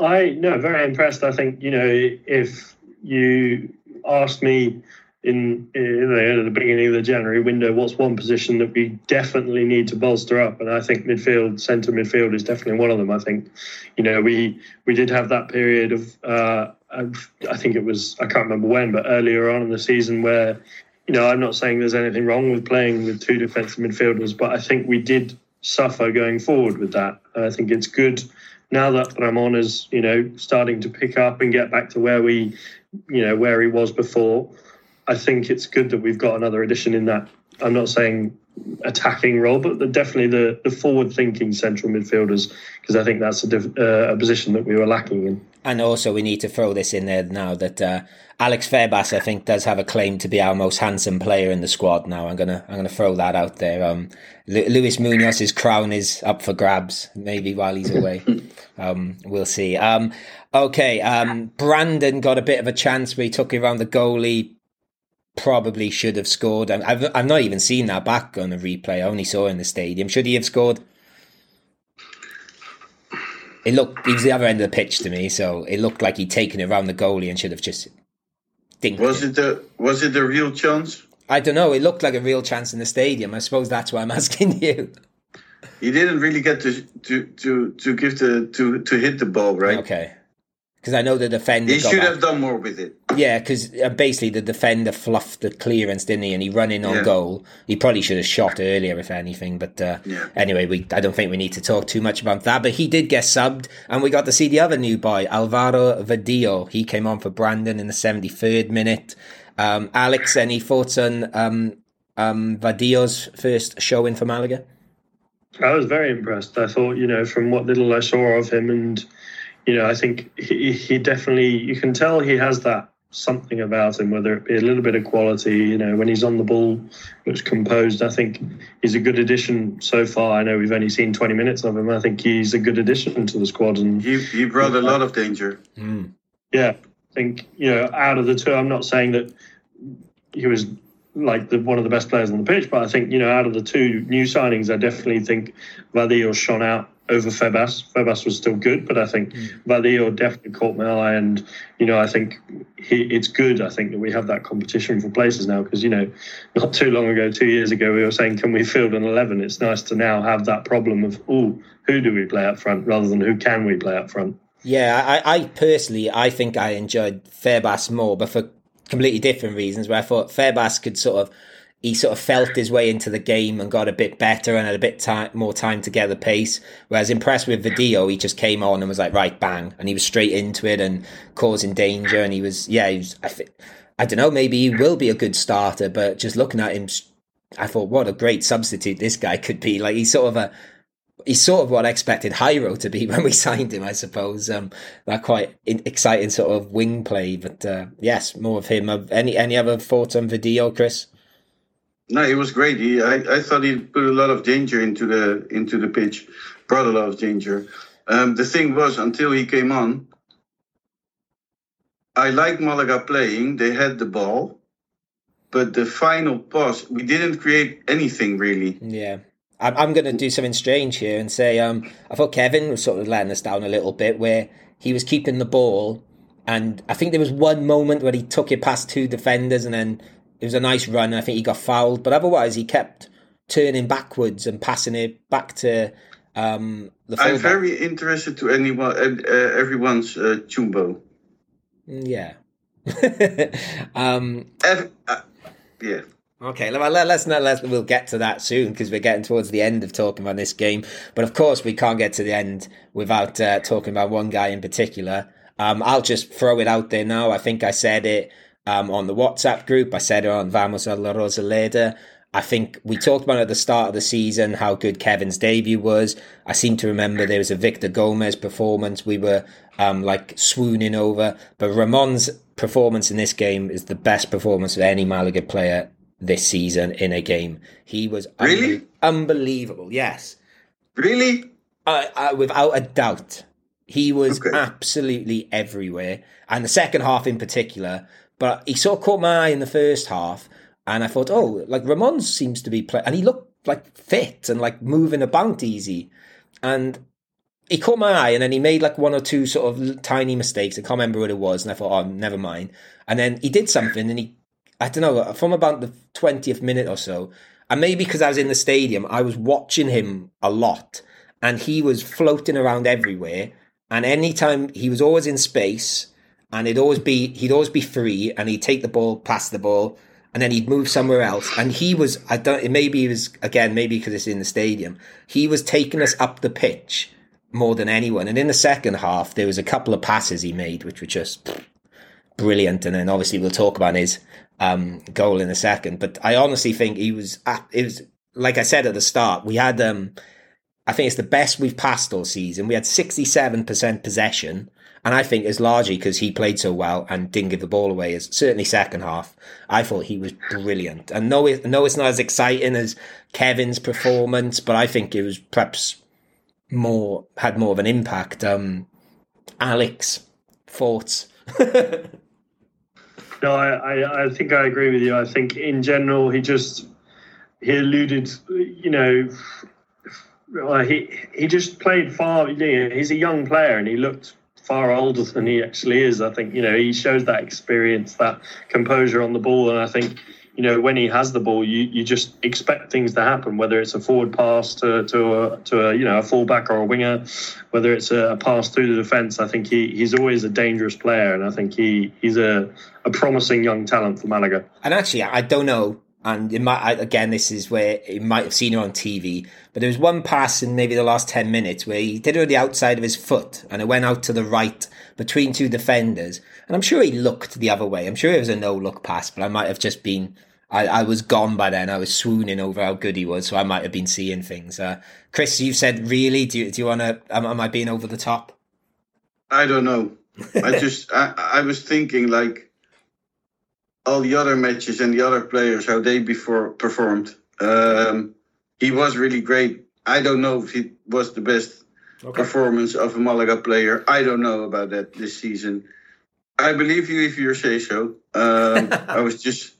I no, very impressed. I think you know if you asked me in, in the, at the beginning of the January window, what's one position that we definitely need to bolster up? And I think midfield, centre midfield is definitely one of them. I think, you know, we we did have that period of, uh, I think it was, I can't remember when, but earlier on in the season where, you know, I'm not saying there's anything wrong with playing with two defensive midfielders, but I think we did suffer going forward with that. I think it's good now that Ramon is, you know, starting to pick up and get back to where we, you know, where he was before I think it's good that we've got another addition in that. I'm not saying attacking role, but the, definitely the, the forward thinking central midfielders, because I think that's a, div, uh, a position that we were lacking in. And also, we need to throw this in there now that uh, Alex Febas, I think, does have a claim to be our most handsome player in the squad. Now, I'm gonna I'm gonna throw that out there. Um, Lu- Luis Munoz's crown is up for grabs, maybe while he's away. [LAUGHS] um, we'll see. Um, okay, um, Brandon got a bit of a chance where he took it around the goalie, probably should have scored. I've I've not even seen that back on the replay. I only saw it in the stadium. Should he have scored? It looked he was the other end of the pitch to me, so it looked like he'd taken it around the goalie and should have just dinked Was it the was it a real chance? I don't know. It looked like a real chance in the stadium. I suppose that's why I'm [LAUGHS] asking you. He didn't really get to to to to give the to to hit the ball, right? Okay because I know the defender. He should back. have done more with it. Yeah, because uh, basically the defender fluffed the clearance, didn't he? And he run in on yeah. goal. He probably should have shot earlier, if anything. But uh, yeah. anyway, we I don't think we need to talk too much about that. But he did get subbed, and we got to see the other new boy, Alvaro Vadillo. He came on for Brandon in the seventy third minute. Um, Alex, any thoughts on um, um, Vadillo's first showing for Malaga? I was very impressed. I thought, you know, from what little I saw of him and you know, I think he, he definitely, you can tell he has that something about him, whether it be a little bit of quality, you know, when he's on the ball, looks composed. I think he's a good addition so far. I know we've only seen 20 minutes of him. I think he's a good addition to the squad. And he, he brought a lot of danger. Mm. Yeah. I think, you know, out of the two, I'm not saying that he was like the, one of the best players on the pitch, but I think, you know, out of the two new signings, I definitely think Vadillo shone out over Febas. Febas was still good, but I think mm. Vadillo definitely caught my eye. And, you know, I think he, it's good, I think, that we have that competition for places now because, you know, not too long ago, two years ago, we were saying, can we field an 11? It's nice to now have that problem of, oh, who do we play up front rather than who can we play up front? Yeah, I, I personally, I think I enjoyed Febas more, but for completely different reasons where I thought Febas could sort of he sort of felt his way into the game and got a bit better and had a bit time, more time to get the pace. Whereas impressed with Vadillo, he just came on and was like, right, bang. And he was straight into it and causing danger. And he was, yeah, he was, I, think, I don't know, maybe he will be a good starter, but just looking at him, I thought, what a great substitute this guy could be. Like he's sort of a, he's sort of what I expected Jairo to be [LAUGHS] when we signed him, I suppose. Um, that quite exciting sort of wing play, but uh, yes, more of him. Any any other thoughts on Vadillo, Chris? No, it was great. He, I, I thought he put a lot of danger into the into the pitch, brought a lot of danger. Um, the thing was, until he came on, I liked Malaga playing. They had the ball, but the final pass, we didn't create anything really. Yeah. I'm, I'm going to do something strange here and say um, I thought Kevin was sort of letting us down a little bit where he was keeping the ball. And I think there was one moment where he took it past two defenders and then it was a nice run. I think he got fouled, but otherwise he kept turning backwards and passing it back to um, the. I'm very interested to anyone, uh, everyone's uh, Chumbo. Mm, yeah. [LAUGHS] um, uh, yeah. Okay, well, let's not let's we'll get to that soon because we're getting towards the end of talking about this game. But of course, we can't get to the end without uh, talking about one guy in particular. Um, I'll just throw it out there now. I think I said it um, on the WhatsApp group. I said it on Vamos a la Rosaleda. I think we talked about at the start of the season how good Kevin's debut was. I seem to remember there was a Victor Gomez performance we were um, like swooning over. But Ramon's performance in this game is the best performance of any Malaga player this season in a game. He was really unbe- unbelievable. Yes, really, uh, uh, without a doubt. He was Okay. absolutely everywhere, and the second half in particular. But he sort of caught my eye in the first half, and I thought, oh, like Ramon seems to be playing, and he looked like fit and like moving about easy, and he caught my eye, and then he made like one or two sort of tiny mistakes. I can't remember what it was, and I thought, oh, never mind. And then he did something, and he, I don't know, from about the twentieth minute or so, and maybe because I was in the stadium, I was watching him a lot, and he was floating around everywhere. And anytime he was always in space, and it'd always be he'd always be free, and he'd take the ball, pass the ball, and then he'd move somewhere else. And he was I don't maybe he was again maybe because it's in the stadium, he was taking us up the pitch more than anyone. And in the second half, there was a couple of passes he made which were just brilliant. And then obviously we'll talk about his um, goal in a second. But I honestly think he was it was like I said at the start, we had um, I think it's the best we've passed all season. We had 67% possession. And I think it's largely because he played so well and didn't give the ball away. As certainly second half, I thought he was brilliant. And no, it, no, it's not as exciting as Kevin's performance, but I think it was perhaps more had more of an impact. Um, Alex, thoughts? [LAUGHS] No, I, I, I think I agree with you. I think in general, he just he alluded, you know, he he just played far. You know, he's a young player, and he looked far older than he actually is. I think you know he shows that experience, that composure on the ball, and I think you know when he has the ball, you, you just expect things to happen. Whether it's a forward pass to to a, to a you know a fullback or a winger, whether it's a, pass through the defence, I think he, he's always a dangerous player, and I think he he's a, a promising young talent for Malaga. And actually, I don't know. And it might I, again, this is where he might have seen it on TV. But there was one pass in maybe the last ten minutes where he did it on the outside of his foot, and it went out to the right between two defenders. And I'm sure he looked the other way. I'm sure it was a no look pass, but I might have just been. I, I was gone by then. I was swooning over how good he was, so I might have been seeing things. Uh, Chris, you've said really. Do you, do you want to? Am, am I being over the top? I don't know. I [LAUGHS] just I, I was thinking like all the other matches and the other players how they before performed. Um, he was really great. I don't know if he was the best performance of a Malaga player. I don't know about that this season. I believe you if you say so. Um, [LAUGHS] I was just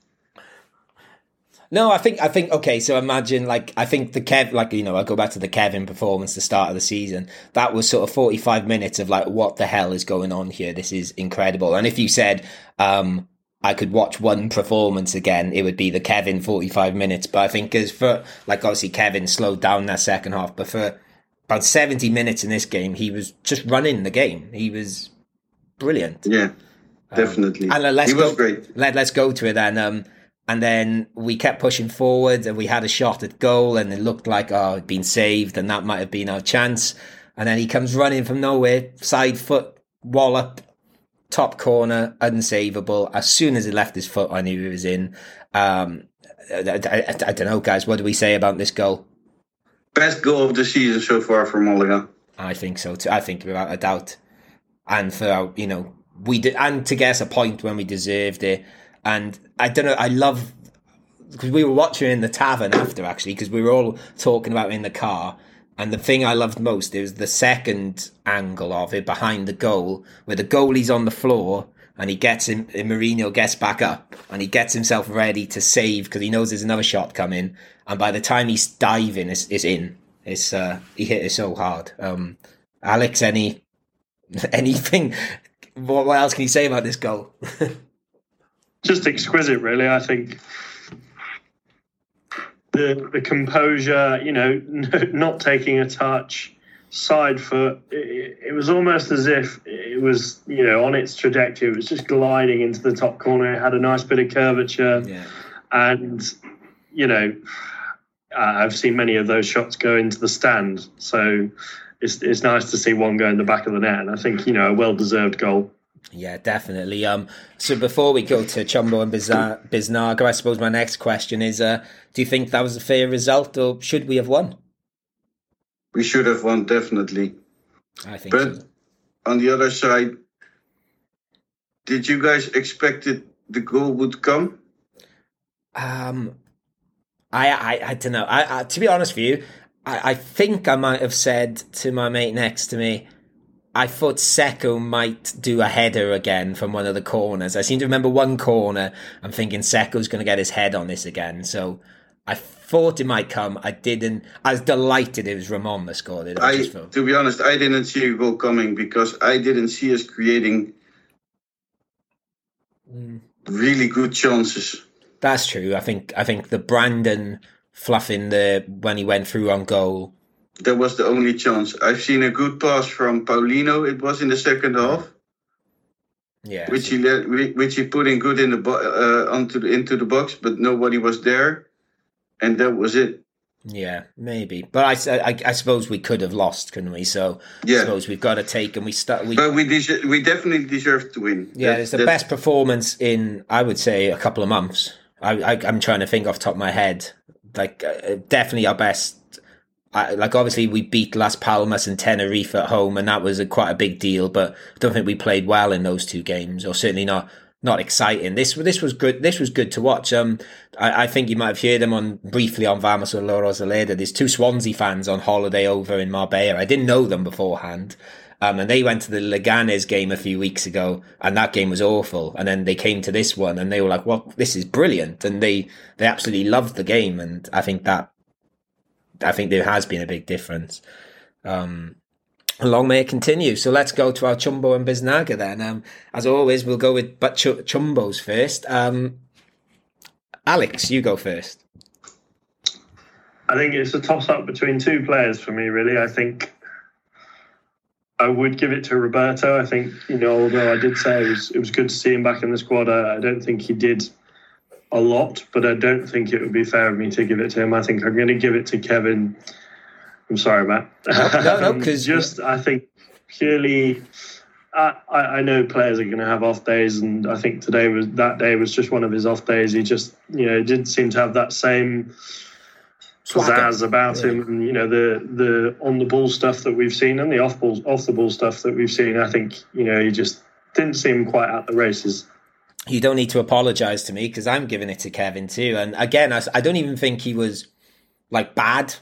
No, I think I think okay. So imagine like I think the Kev like you know I go back to the Kevin performance the start of the season. That was sort of forty five minutes of like what the hell is going on here? This is incredible. And if you said um, I could watch one performance again, it would be the Kevin forty five minutes. But I think as for like obviously Kevin slowed down that second half, but for about seventy minutes in this game, he was just running the game. He was brilliant. yeah, definitely. And uh, let's he go, was great. Let, let's go to it then. Um, and then we kept pushing forward and we had a shot at goal and it looked like, oh, it'd been saved and that might have been our chance. And then he comes running from nowhere, side foot, wallop, top corner, unsavable. As soon as he left his foot, I knew he was in. Um, I, I, I, don't know, guys. What do we say about this goal? Best goal of the season so far for Malaga. I think so too. I think without a doubt. And for our, you know, we did, and to get a point when we deserved it. And I don't know, I love, because we were watching in the tavern after actually, because we were all talking about it in the car. And the thing I loved most is the second angle of it behind the goal, where the goalie's on the floor and he gets him, and Mariño gets back up and he gets himself ready to save because he knows there's another shot coming. And by the time he's diving, it's, it's in. It's uh, he hit it so hard. Um, Alex, any [LAUGHS] anything? What, what else can you say about this goal? [LAUGHS] just exquisite, really. I think the the composure, you know, [LAUGHS] not taking a touch, side foot. It, it was almost as if it was, you know, on its trajectory. It was just gliding into the top corner. It had a nice bit of curvature, yeah, and you know, I've seen many of those shots go into the stand. So it's it's nice to see one go in the back of the net, and I think you know a well deserved goal. Yeah, definitely. Um, so before we go to Chumbo and Biznaga, I suppose my next question is: uh, Do you think that was a fair result, or should we have won? We should have won, definitely. I think. But so. on the other side, did you guys expect it, the goal would come? Um, I, I, I don't know. I, I, to be honest with you, I, I think I might have said to my mate next to me, I thought Sekou might do a header again from one of the corners. I seem to remember one corner. I'm thinking Sekou's going to get his head on this again. So I thought it might come. I didn't. I was delighted it was Ramon that scored it. I, I, to be honest, I didn't see a goal coming because I didn't see us creating Mm. really good chances. that's true. I think I think the Brandon fluffing the when he went through on goal. That was the only chance. I've seen a good pass from Paulino. It was in the second half, Yeah, which he let, which he put in good in the bo- uh, onto the, into the box, but nobody was there, and that was it. yeah, maybe. But I, I, I suppose we could have lost, couldn't we? So yeah. I suppose we've got to take and we start. We but we we definitely deserve to win. Yeah, That- it's the that- best performance in, I would say, a couple of months. I, I, I'm trying to think off the top of my head. Like, uh, definitely our best. I, like, obviously, we beat Las Palmas and Tenerife at home, and that was a, quite a big deal. But I don't think we played well in those two games, or certainly not not exciting. This this was good. This was good to watch. Um, I, I think you might have heard them on briefly on Vamos or La Rosaleda. There's two Swansea fans on holiday over in Marbella. I didn't know them beforehand. Um, and they went to the Leganes game a few weeks ago, and that game was awful. And then they came to this one, and they were like, "Well, this is brilliant," and they they absolutely loved the game. And I think that I think there has been a big difference. Um, long may it continue. So let's go to our Chumbo and Biznaga then. Um, as always, we'll go with but Ch- Chumbos first. Um, Alex, you go first. I think it's a toss up between two players for me, really. I think I would give it to Roberto. I think, you know, although I did say it was, it was good to see him back in the squad, I, I don't think he did a lot, but I don't think it would be fair of me to give it to him. I think I'm going to give it to Kevin. I'm sorry, Matt. No, no, no, [LAUGHS] Um, 'cause- just, I think, purely. I, I know players are going to have off days, and I think today was that day was just one of his off days. He just, you know, didn't seem to have that same pizzazz about Yeah. him, and you know the the on the ball stuff that we've seen and the off ball off the ball stuff that we've seen. I think you know he just didn't seem quite at the races. You don't need to apologize to me because I'm giving it to Kevin too. And again, I don't even think he was like bad.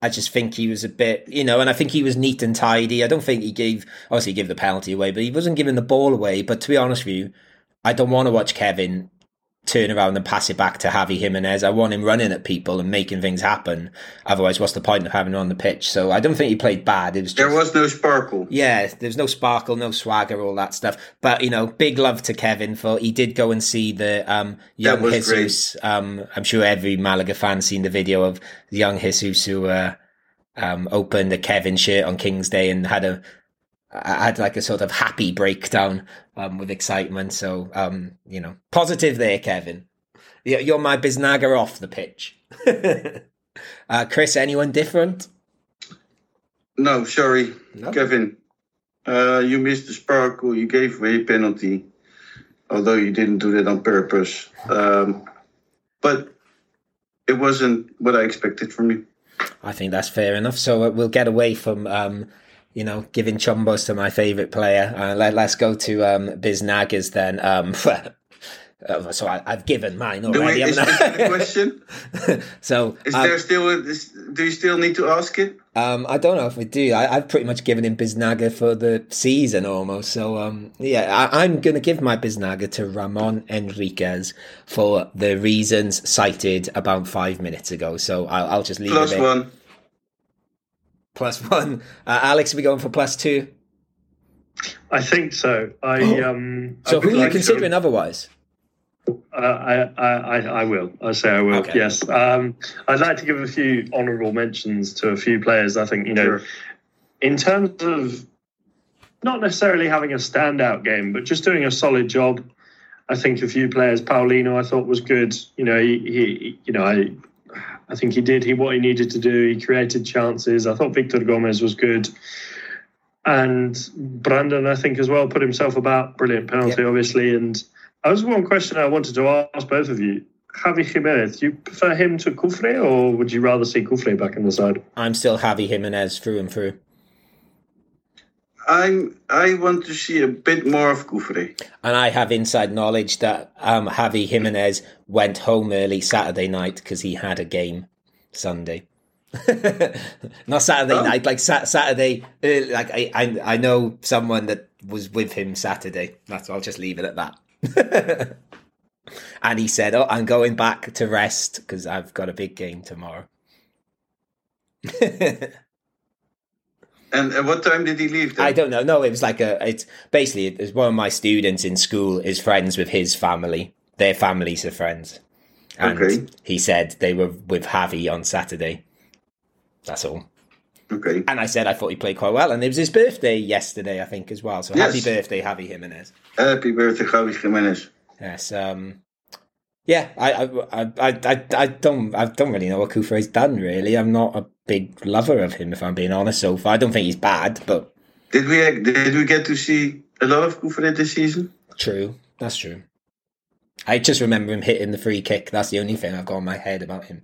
I just think he was a bit, you know, and I think he was neat and tidy. I don't think he gave, obviously, he gave the penalty away, but he wasn't giving the ball away. But to be honest with you, I don't want to watch Kevin turn around and pass it back to Javi Jimenez. I want him running at people and making things happen. Otherwise, what's the point of having him on the pitch? So I don't think he played bad. It was just, There was no sparkle. yeah, there's no sparkle, no swagger, all that stuff. But you know, big love to Kevin for he did go and see the um, young Jesus. Um, I'm sure every Malaga fan seen the video of young Jesus who uh, um, opened a Kevin shirt on King's Day and had a had like a sort of happy breakdown um, with excitement. So um, you know, positive there, Kevin. You're my biznaga off the pitch. [LAUGHS] uh, Chris, anyone different? No, sorry, No? Kevin. Uh, you missed the sparkle. You gave away a penalty, although you didn't do that on purpose. Um, but it wasn't what I expected from you. I think that's fair enough. So uh, we'll get away from, um, you know, giving chumbos to my favourite player. Uh, let, us go to um, Biznagas then. Um, [LAUGHS] uh, so I, I've given mine Do already. we, is I? the question? [LAUGHS] so Is um, there still? A, is, do you still need to ask it? um, I don't know if we do. I, I've pretty much given him Biznaga for the season almost. So um, yeah, I, I'm going to give my Biznaga to Ramon Enriquez for the reasons cited about five minutes ago. So I'll, I'll just leave Plus it there. one. Plus one. Uh, Alex, are we going for plus two? I think so. I um. So I who are you like to- considering otherwise? Uh, I, I, I, I will. I say I will. Okay. Yes. Um, I'd like to give a few honourable mentions to a few players. I think you know, Sure. in terms of not necessarily having a standout game, but just doing a solid job. I think a few players. Paulino, I thought was good. You know, he, he you know, I I think he did he what he needed to do. He created chances. I thought Victor Gomez was good. And Brandon, I think, as well, put himself about. Brilliant penalty, yep. obviously. And I was one question I wanted to ask both of you. Javi Jimenez, do you prefer him to Cufré or would you rather see Cufré back in the side? I'm still Javi Jimenez through and through. I'm I want to see a bit more of Cufré. And I have inside knowledge that um, Javi Jimenez went home early Saturday night because he had a game Sunday. [LAUGHS] Not Saturday oh. night, like sa- Saturday. Early, like I, I, I know someone that was with him Saturday. That's. I'll just leave it at that. [LAUGHS] and he said, "Oh, I'm going back to rest because I've got a big game tomorrow." [LAUGHS] And at what time did he leave? Then? I don't know. No, it was like a. It's basically it was one of my students in school is friends with his family. Their families are friends, and okay. he said they were with Javi on Saturday. That's all. Okay. And I said I thought he played quite well, and it was his birthday yesterday, I think, as well. So yes. happy birthday, Javi Jimenez. Happy birthday, Javi Jimenez. Yes. Um. Yeah, I, I, I, I, I don't, I don't really know what Cufré's done. Really, I'm not a big lover of him, if I'm being honest. So far, I don't think he's bad, but did we did we get to see a lot of Cufré this season? True, that's true. I just remember him hitting the free kick. That's the only thing I've got in my head about him.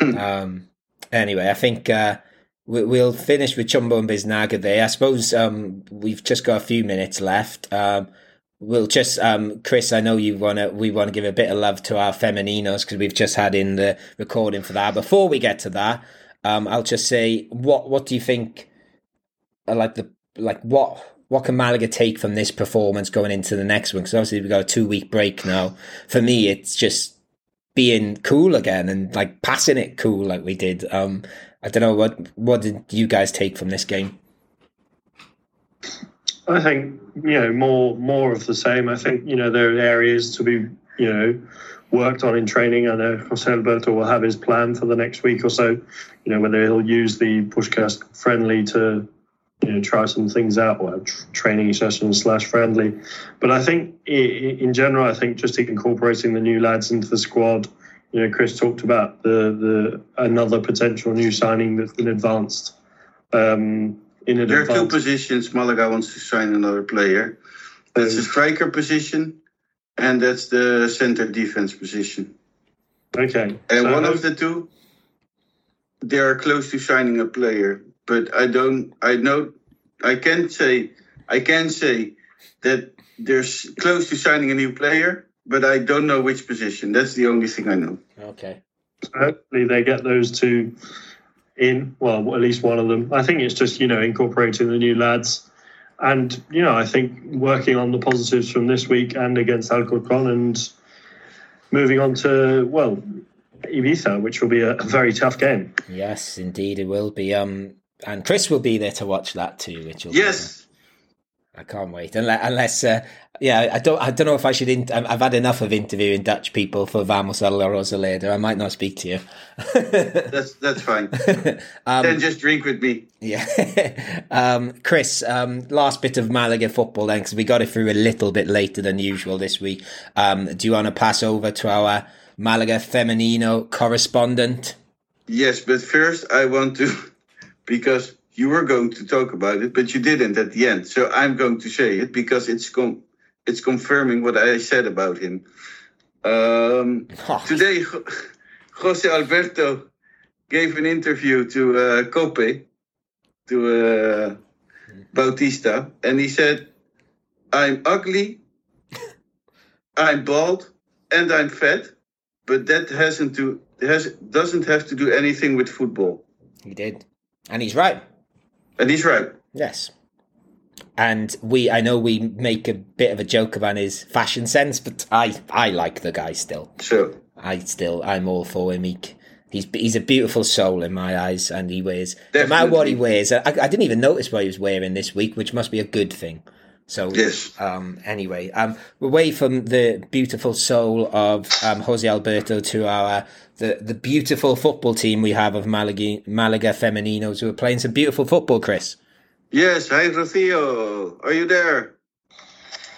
[LAUGHS] um, anyway, I think uh, we, will finish with Chumbo and Biznaga there. I suppose um, we've just got a few minutes left. Um, we'll just um, Chris, I know you wanna we want to give a bit of love to our femeninos because we've just had in the recording for that. Before we get to that, um, I'll just say, what what do you think? Uh, like the like what what can Malaga take from this performance going into the next one? Because obviously we've got a two week break now. For me, it's just being cool again and like passing it cool like we did. Um, I don't know what what did you guys take from this game? I think you know more more of the same. I think you know there are areas to be you know worked on in training. I know Jose Alberto will have his plan for the next week or so. You know whether he'll use the pushcast friendly to you know try some things out or training session slash friendly. But I think in general, I think just incorporating the new lads into the squad. You know, Chris talked about the the another potential new signing that's been advanced. Um, in there are two positions Malaga wants to sign another player. That's a striker position and that's the center defense position. Okay. And so one of the two, they are close to signing a player, but I don't. I know. I can't say. I can say that they're close to signing a new player, but I don't know which position. That's the only thing I know. Okay. So hopefully they get those two in. Well, at least one of them. I think it's just you know incorporating the new lads and you know, I think working on the positives from this week and against Alcorcon, and moving on to well, Ibiza, which will be a, a very tough game. Yes, indeed, it will be. Um, and Chris will be there to watch that too, which will yes. I can't wait. Unless, unless uh, yeah, I don't. I don't know if I should. In, I've had enough of interviewing Dutch people for Vamos a la Rosaleda. I might not speak to you. [LAUGHS] that's that's fine. [LAUGHS] um, then just drink with me. Yeah, [LAUGHS] um, Chris. Um, last bit of Malaga football then, because we got it through a little bit later than usual this week. Um, do you want to pass over to our Malaga Femenino correspondent? Yes, but first I want to because you were going to talk about it, but you didn't at the end. So I'm going to say it because it's com- it's confirming what I said about him. Um, oh. [LAUGHS] Today, Jose Alberto gave an interview to uh, Cope, to uh, Bautista, and he said, "I'm ugly, [LAUGHS] I'm bald, and I'm fat, but that hasn't to has doesn't have to do anything with football." He did, and he's right. And he's right. Yes. And we, I know we make a bit of a joke about his fashion sense, but I, I like the guy still. Sure. I still, I'm all for him. He, he's, he's a beautiful soul in my eyes, and he wears Definitely. no matter what he wears. I, I didn't even notice what he was wearing this week, which must be a good thing. So yes. Um, anyway, um, away from the beautiful soul of um, Jose Alberto to our the the beautiful football team we have of Malaga Malaga Femeninos who are playing some beautiful football. Chris. Yes. Hi, Rocío. Are you there?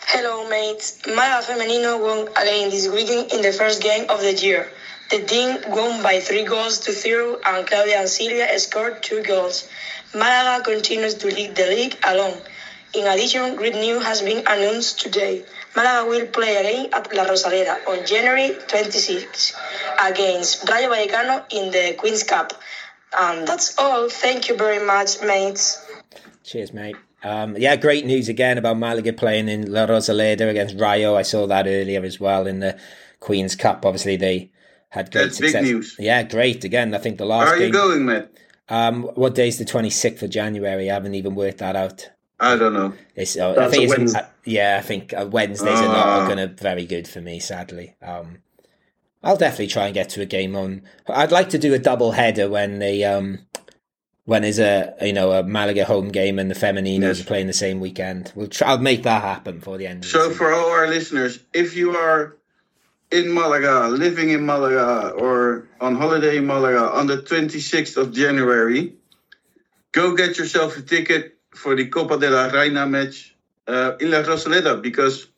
Hello, mates. Malaga Femenino won again this weekend in the first game of the year. The team won by three goals to zero, and Claudia and Silvia scored two goals. Malaga continues to lead the league alone. In addition, great news has been announced today. Malaga will play again at La Rosaleda on January 26 against Rayo Vallecano in the Queen's Cup. And that's all. Thank you very much, mates. Cheers, mate. Um, yeah, great news again about Malaga playing in La Rosaleda against Rayo. I saw that earlier as well in the Queen's Cup. Obviously, they had great That's success. big news. Yeah, great. Again, I think the last Are you game. going, Matt? Um, what day's the twenty sixth of January? I haven't even worked that out. I don't know. It's, uh, I think a it's, uh, yeah, I think uh, Wednesdays are not Ah. gonna very good for me. Sadly, um, I'll definitely try and get to a game on. I'd like to do a double header when the um, when there's a you know a Malaga home game and the Femeninos Yes. are playing the same weekend. We'll try. I'll make that happen for the end. Of the So, for all our listeners, if you are in Malaga, living in Malaga, or on holiday in Malaga on the 26th of January, go get yourself a ticket for the Copa de la Reina match uh, in La Rosaleda because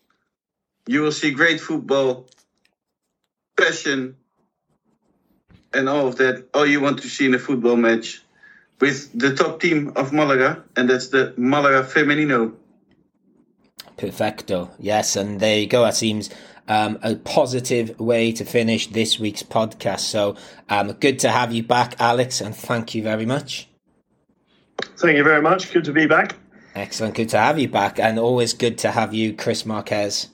you will see great football, passion, and all of that. All you want to see in a football match with the top team of Malaga, and that's the Malaga Femenino. Perfecto. Yes, and there you go. That seems um, a positive way to finish this week's podcast. So um, good to have you back, Alex, and thank you very much. Thank you very much. Good to be back. Excellent. Good to have you back, and always good to have you, Chris Marquez.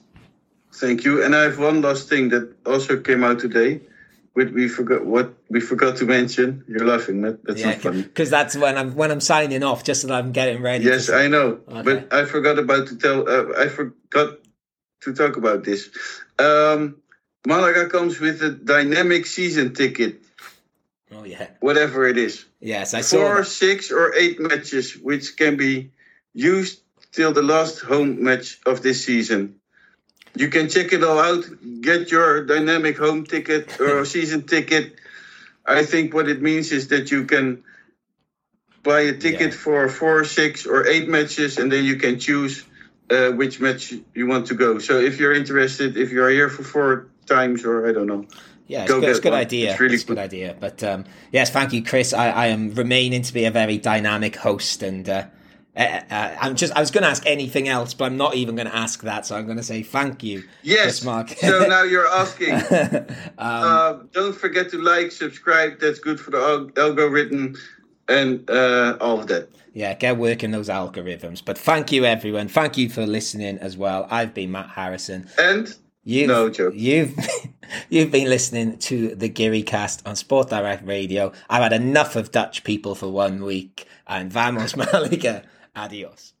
Thank you. And I have one last thing that also came out today. Which we forgot what we forgot to mention. You're laughing, Matt. That's Yeah, not funny. because that's when I'm when I'm signing off, just so that I'm getting ready. Yes, to, I know, Okay. but I forgot about to tell. Uh, I forgot to talk about this. Um, Malaga comes with a dynamic season ticket, Oh yeah. whatever it is, Yes, I saw. four, that. six, or eight matches, which can be used till the last home match of this season. You can check it all out. Get your dynamic home ticket or [LAUGHS] season ticket. I think what it means is that you can buy a ticket Yeah. for four, six, or eight matches, and then you can choose uh, which match you want to go. So if you're interested, if you are here for four times, or I don't know, Yeah, it's, Go good, it's a good one. idea. It's really it's a good good. idea. But um, yes, thank you, Chris. I, I am remaining to be a very dynamic host, and uh, uh, I'm just. I was going to ask anything else, but I'm not even going to ask that. So I'm going to say thank you, yes. Chris Mark. so now you're [LAUGHS] asking. um, uh, don't forget to like, subscribe. That's good for the al- algorithm and uh, all of that. yeah, get working those algorithms. But thank you, everyone. Thank you for listening as well. I've been Matt Harrison. And You've, No joke. You've [LAUGHS] you've been listening to the Guiri Cast on Sport Direct Radio. I've had enough of Dutch people for one week, and vamos [LAUGHS] Malaga. Adios.